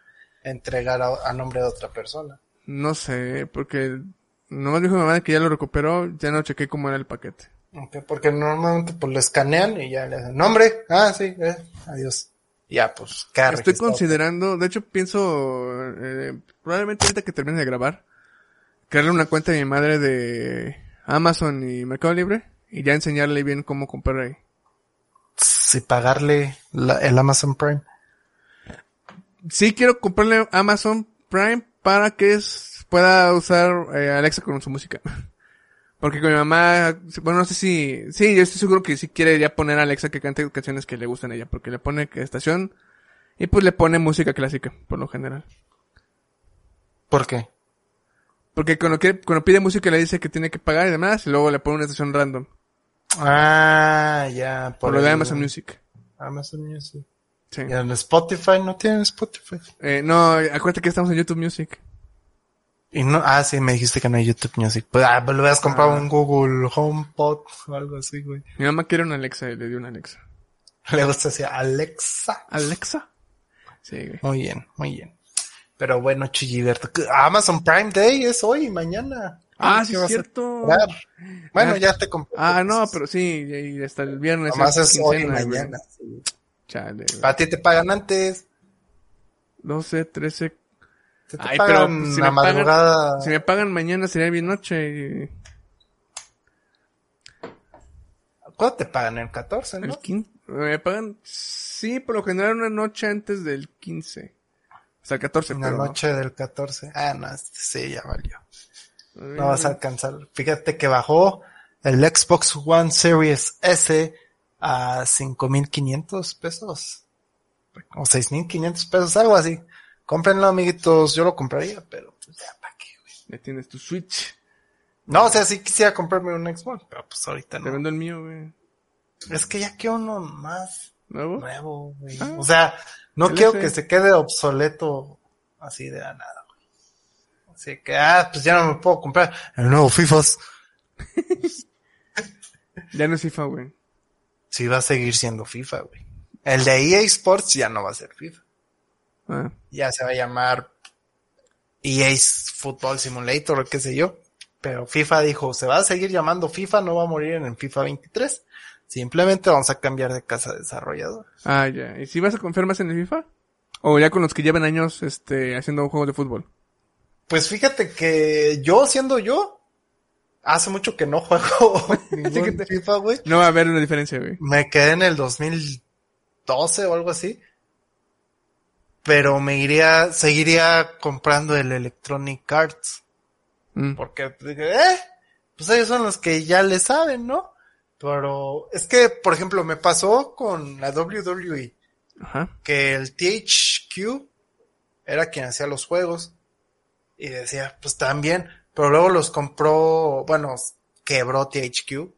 entregar a, a nombre de otra persona. No sé, porque nomás dijo mi mamá que ya lo recuperó, ya no chequé cómo era el paquete. Ok, Porque normalmente pues lo escanean y ya le hacen nombre, ah, sí, eh, adiós. Ya, pues, queda Estoy considerando, de hecho pienso, eh, probablemente ahorita que termine de grabar, crearle una cuenta de mi madre de Amazon y Mercado Libre y ya enseñarle bien cómo comprar ahí. Sí, pagarle la- el Amazon Prime. Sí quiero comprarle Amazon Prime para que es- pueda usar eh, Alexa con su música. Porque con mi mamá, bueno, no sé si, sí, yo estoy seguro que sí quiere ya poner a Alexa que cante canciones que le gustan a ella, porque le pone que estación y pues le pone música clásica, por lo general. ¿Por qué? Porque cuando, quiere, cuando pide música le dice que tiene que pagar y demás, y luego le pone una estación random, Ah, ya, por lo de Amazon Music. Amazon Music. Sí. Y en Spotify no tienen Spotify. Eh, no, acuérdate que estamos en YouTube Music. Y no, ah, sí, me dijiste que no hay YouTube Music. Pues, ah, pues le hubieras comprado Ah. un Google HomePod o algo así, güey. Mi mamá quiere una Alexa y le dio una Alexa. Le gusta así, Alexa. ¿Alexa? Sí, güey. Muy bien, muy bien. Pero bueno, Chilliberto, Amazon Prime Day es hoy y mañana. Ah, ¿Qué sí, es cierto. Bueno, Ah, ya te compré. Ah, no, pero sí, y hasta el viernes. Nomás es hoy y mañana. sí. Chale, güey. Para ti te pagan antes. 12, 13. Se te Ay, pero pagan pues, si la me pagan- madrugada. Si me pagan mañana sería bien noche. Y ¿Cuándo te pagan? El 14, ¿no? el 15. Me pagan, sí, por lo general una noche antes del 15. Hasta el 14, En la pero no. noche del 14. Ah, no, este sí, ya valió. Ay, No vas a alcanzar. Fíjate que bajó el Xbox One Series S a 5.500 pesos. O 6.500 pesos, algo así. Cómprenlo, amiguitos. Yo lo compraría, pero pues ya, ¿para qué, güey? Ya tienes tu Switch. No, o sea, sí quisiera comprarme un Xbox, pero pues ahorita Te no. vendo el mío, güey. Es que ya quiero uno más ¿Nuevo? nuevo, güey. Ah. O sea, no quiero que se quede obsoleto así de la nada, güey. Así que, ah, pues ya no me puedo comprar el nuevo FIFAs. Ya no es FIFA, güey. Sí va a seguir siendo FIFA, güey. El de EA Sports ya no va a ser FIFA. Ah. Ya se va a llamar EA Football Simulator o qué sé yo. Pero FIFA dijo, se va a seguir llamando FIFA, no va a morir en el FIFA 23. Simplemente vamos a cambiar de casa desarrollador. Ah, ya. ¿Y si vas a confiar más en el FIFA? ¿O ya con los que llevan años este, haciendo juegos de fútbol? Pues fíjate que yo siendo yo, hace mucho que no juego ningún FIFA, güey. No va a haber una diferencia, güey. Me quedé en el 2012 o algo así. Pero me iría, seguiría comprando el Electronic Arts. Mm. Porque, eh, pues ellos son los que ya le saben, ¿no? Pero es que, por ejemplo, me pasó con la WWE, Ajá. que el THQ era quien hacía los juegos. Y decía, pues también, pero luego los compró, bueno, quebró THQ,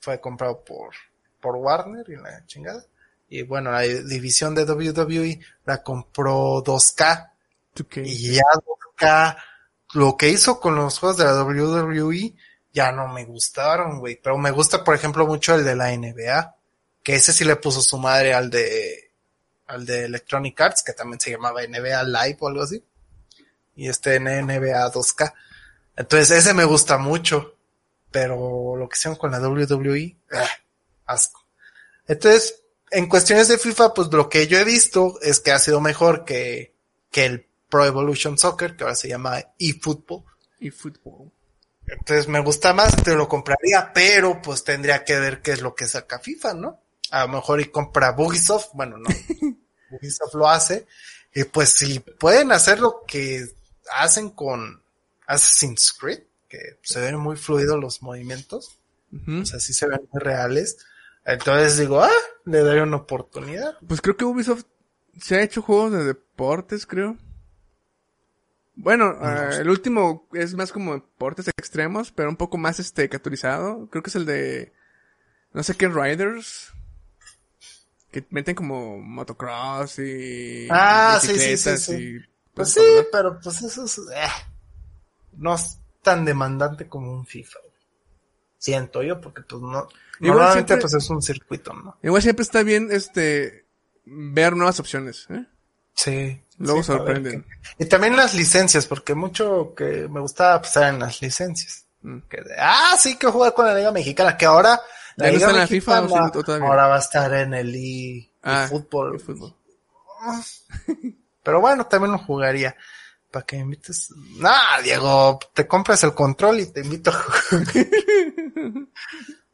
fue comprado por, por Warner y la chingada. Y bueno, la división de WWE la compró 2K. 2K. Y ya 2K, lo que hizo con los juegos de la WWE, ya no me gustaron, güey. Pero me gusta, por ejemplo, mucho el de la NBA. Que ese sí le puso su madre al de, al de Electronic Arts, que también se llamaba NBA Live o algo así. Y este en NBA 2K. Entonces ese me gusta mucho. Pero lo que hicieron con la WWE, ¡ah! asco. Entonces, en cuestiones de FIFA, pues lo que yo he visto es que ha sido mejor que, que el Pro Evolution Soccer, que ahora se llama eFootball. Fútbol. Entonces me gusta más, te lo compraría, pero pues tendría que ver qué es lo que saca FIFA, ¿no? A lo mejor y compra Bugisoft, bueno, no. Bugisoft lo hace. Y pues si pueden hacer lo que hacen con Assassin's Creed, que se ven muy fluidos los movimientos, Ujú. o sea, sí se ven muy reales. Entonces digo, ah, le doy una oportunidad. Pues creo que Ubisoft se ha hecho juegos de deportes, creo. Bueno, ah, el último es más como deportes extremos, pero un poco más este categorizado. Creo que es el de no sé qué Riders. Que meten como motocross y Ah, sí, sí, sí, y Pues sí, pero pues eso es, eh, no es tan demandante como un FIFA. Siento yo, porque pues no, Igual normalmente siempre- pues es un circuito, ¿no? Igual siempre está bien este ver nuevas opciones, ¿eh? Sí. Luego sí, sorprenden. Y también las licencias, porque mucho que me gustaba pensar en las licencias. Mm. Que de, ah, sí, que jugar con la Liga Mexicana, que ahora ¿Ya la no Liga está en la FIFA o sí, ahora va a estar en el e, Ah, fútbol. Pero bueno, también lo jugaría. Para que me invites. Nah, Diego, te compras el control y te invito a jugar.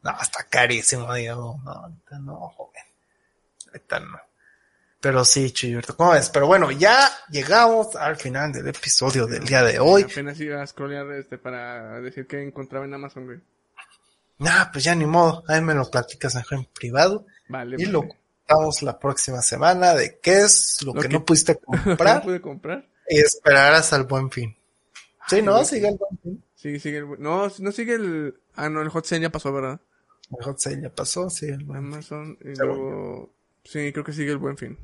no, está carísimo, Diego. No, ahorita no, joven. Ahorita no. Pero sí, Chuyurto, ¿cómo ves? Pero bueno, ya llegamos al final del episodio del día de hoy. Apenas iba a scrollear este para decir que encontraba en Amazon, güey. Nah, pues ya ni modo. Ahí me lo platicas mejor en privado. Vale, Y vale. lo contamos la próxima semana de qué es lo, Lo que, que- no pudiste ¿Lo que no comprar pude comprar? y esperarás al buen fin. Sí, Ay, ¿no? Sigue el buen fin. Sí, sigue el... No, no sigue el... Ah, no, el Hot Sale ya pasó, ¿verdad? El hot sale ya pasó, sí, el buen fin. Amazon y Según luego... Sí, creo que sigue el Buen Fin.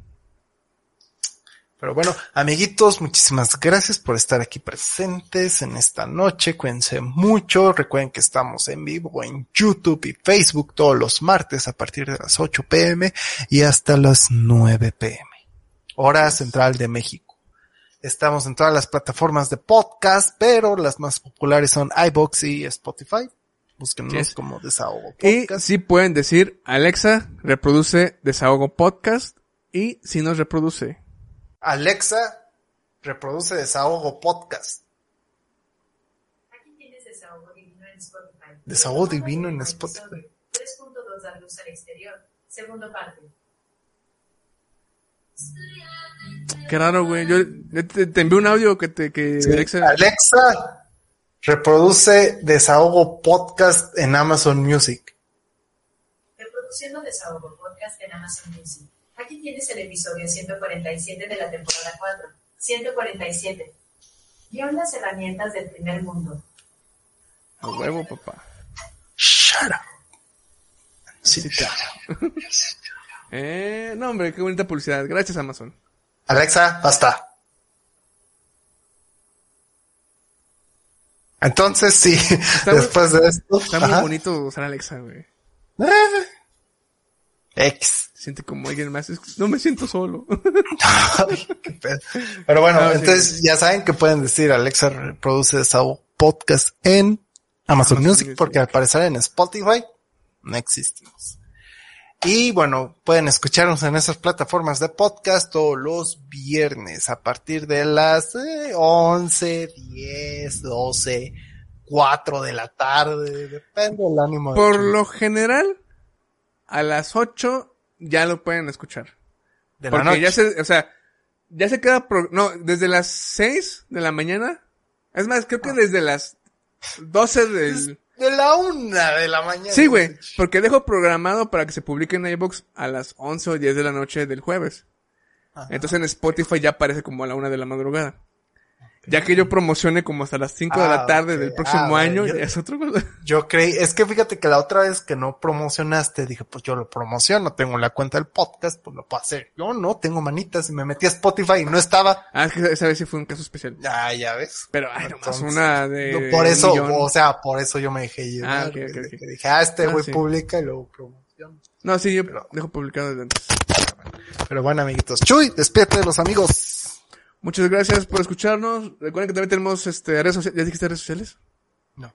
Pero bueno, amiguitos, muchísimas gracias por estar aquí presentes en esta noche. Cuídense mucho. Recuerden que estamos en vivo en YouTube y Facebook todos los martes a partir de las 8 pm y hasta las 9 pm. Hora central de México. Estamos en todas las plataformas de podcast, pero las más populares son iBox y Spotify. Búsquenos Yes. como Desahogo Y Podcast. sí pueden decir, Alexa, reproduce Desahogo Podcast. Y si nos reproduce. Alexa, reproduce Desahogo Podcast. Aquí tienes desahogo divino en Spotify. Desahogo divino en Spotify. 3.2 dar luz al exterior. Segunda parte. Qué raro, güey. Yo yo te, te envié un audio que te... Que Sí. Alexa... Alexa, reproduce Desahogo Podcast en Amazon Music. Reproduciendo desahogo podcast en Amazon Music. Aquí tienes el episodio 147 de la temporada 4. 147. Guión las herramientas del primer mundo. A huevo, papá. Shut up. Sí, Eh, no, hombre, qué bonita publicidad. Gracias, Amazon. Alexa, basta. Entonces, sí, después de esto. Está muy bonito usar Alexa, güey. Eh, X. Se siente como alguien más. No me siento solo. Ay, qué pedo. Pero bueno, sí. entonces ya saben que pueden decir Alexa reproduce Desahogo Podcast en Amazon, Amazon Music, Music. porque al parecer en Spotify no existimos. Y bueno, pueden escucharnos en esas plataformas de podcast todos los viernes a partir de las eh, 11, 10, 12, 4 de la tarde, depende del ánimo. Por de, lo general, a las 8 ya lo pueden escuchar. de la Porque noche. ya se, o sea, ya se queda, pro- no, desde las 6 de la mañana. Es más, creo Ah. que desde las 12 del... De la una de la mañana. Sí, güey, porque dejo programado para que se publique en iBox a las 11 o 10 de la noche del jueves. Ajá. Entonces en Spotify ya aparece como a la una de la madrugada. Ya que yo promocione como hasta las 5 de Ah, la tarde ok. del próximo Ah, año, yo- es otra cosa. Yo creí, es que fíjate que la otra vez que no promocionaste, dije, pues yo lo promociono, tengo la cuenta del podcast, pues lo puedo hacer. Yo no, tengo manitas y me metí a Spotify y no estaba. Ah, es que esa vez sí fue un caso especial. Ya, ya ves. Pero, ay, nomás una de... no, por eso, millón. o sea, por eso yo me dejé llevar. Ah, de que Dije, ah, este Ah, güey sí. publica y luego promociona. No, sí, yo Pero- dejo publicado desde antes. Pero bueno, amiguitos. Chuy, despídete de los amigos. Muchas gracias por escucharnos. Recuerden que también tenemos este, redes sociales. ¿Ya dijiste redes sociales? No.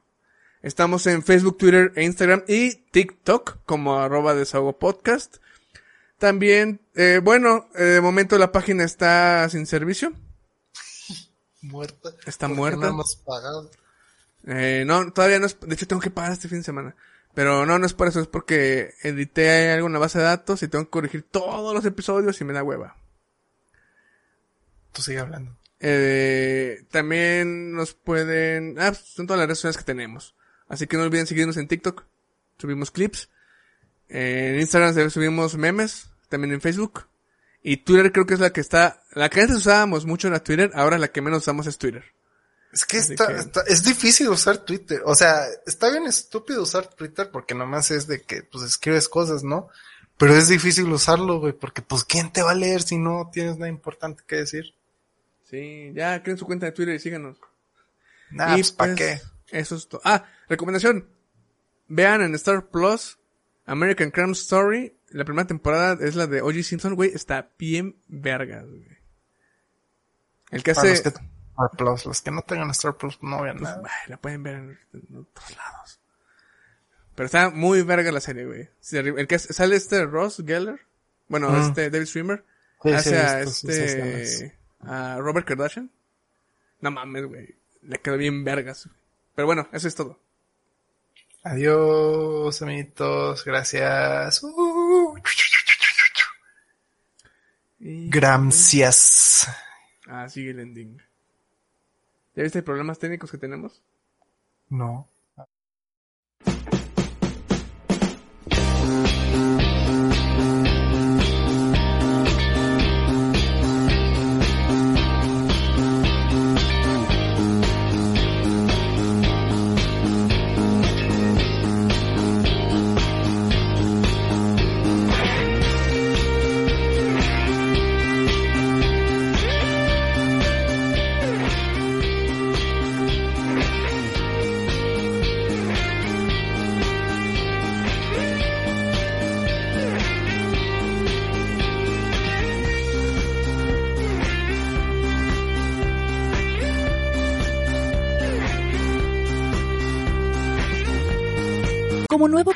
Estamos en Facebook, Twitter e Instagram y TikTok como arroba desahogo podcast. También, eh, bueno, eh, de momento la página está sin servicio. Muerta. Está muerta. No hemos pagado. Eh, no, todavía no es, de hecho tengo que pagar este fin de semana. Pero no, no es por eso, es porque edité algo en la base de datos y tengo que corregir todos los episodios y me da hueva. Tú sigue hablando. Eh, también nos pueden, ah, pues, son todas las redes sociales que tenemos. Así que no olviden seguirnos en TikTok. Subimos clips. En Instagram subimos memes. También en Facebook. Y Twitter creo que es la que está, la que antes usábamos mucho era Twitter, ahora la que menos usamos es Twitter. Es que, está, que- está- es difícil usar Twitter. O sea, está bien estúpido usar Twitter porque nomás es de que pues escribes cosas, ¿no? Pero es difícil usarlo, güey, porque pues ¿quién te va a leer si no tienes nada importante que decir? Sí, ya creen su cuenta de Twitter y síganos. Nah, pues ¿para pues, qué? Eso es todo. Ah, recomendación. Vean en Star Plus American Crime Story. La primera temporada es la de O.J. Simpson, güey. Está bien vergas, güey. El que Para hace... los que, Star Plus, los que no tengan Star Plus no vean pues, nada. la pueden ver en, en otros lados. Pero está muy verga la serie, güey. El que hace- sale este Ross Geller. Bueno, Mm. este David Streamer. Sí, sí, hace a este... A Robert Kardashian. No mames, güey. Le quedó bien vergas. Pero bueno, eso es todo. Adiós, amiguitos, gracias. Uh. Y- Gracias. Ah, sigue el ending. ¿Ya viste problemas técnicos que tenemos? No. Como nuevo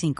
45.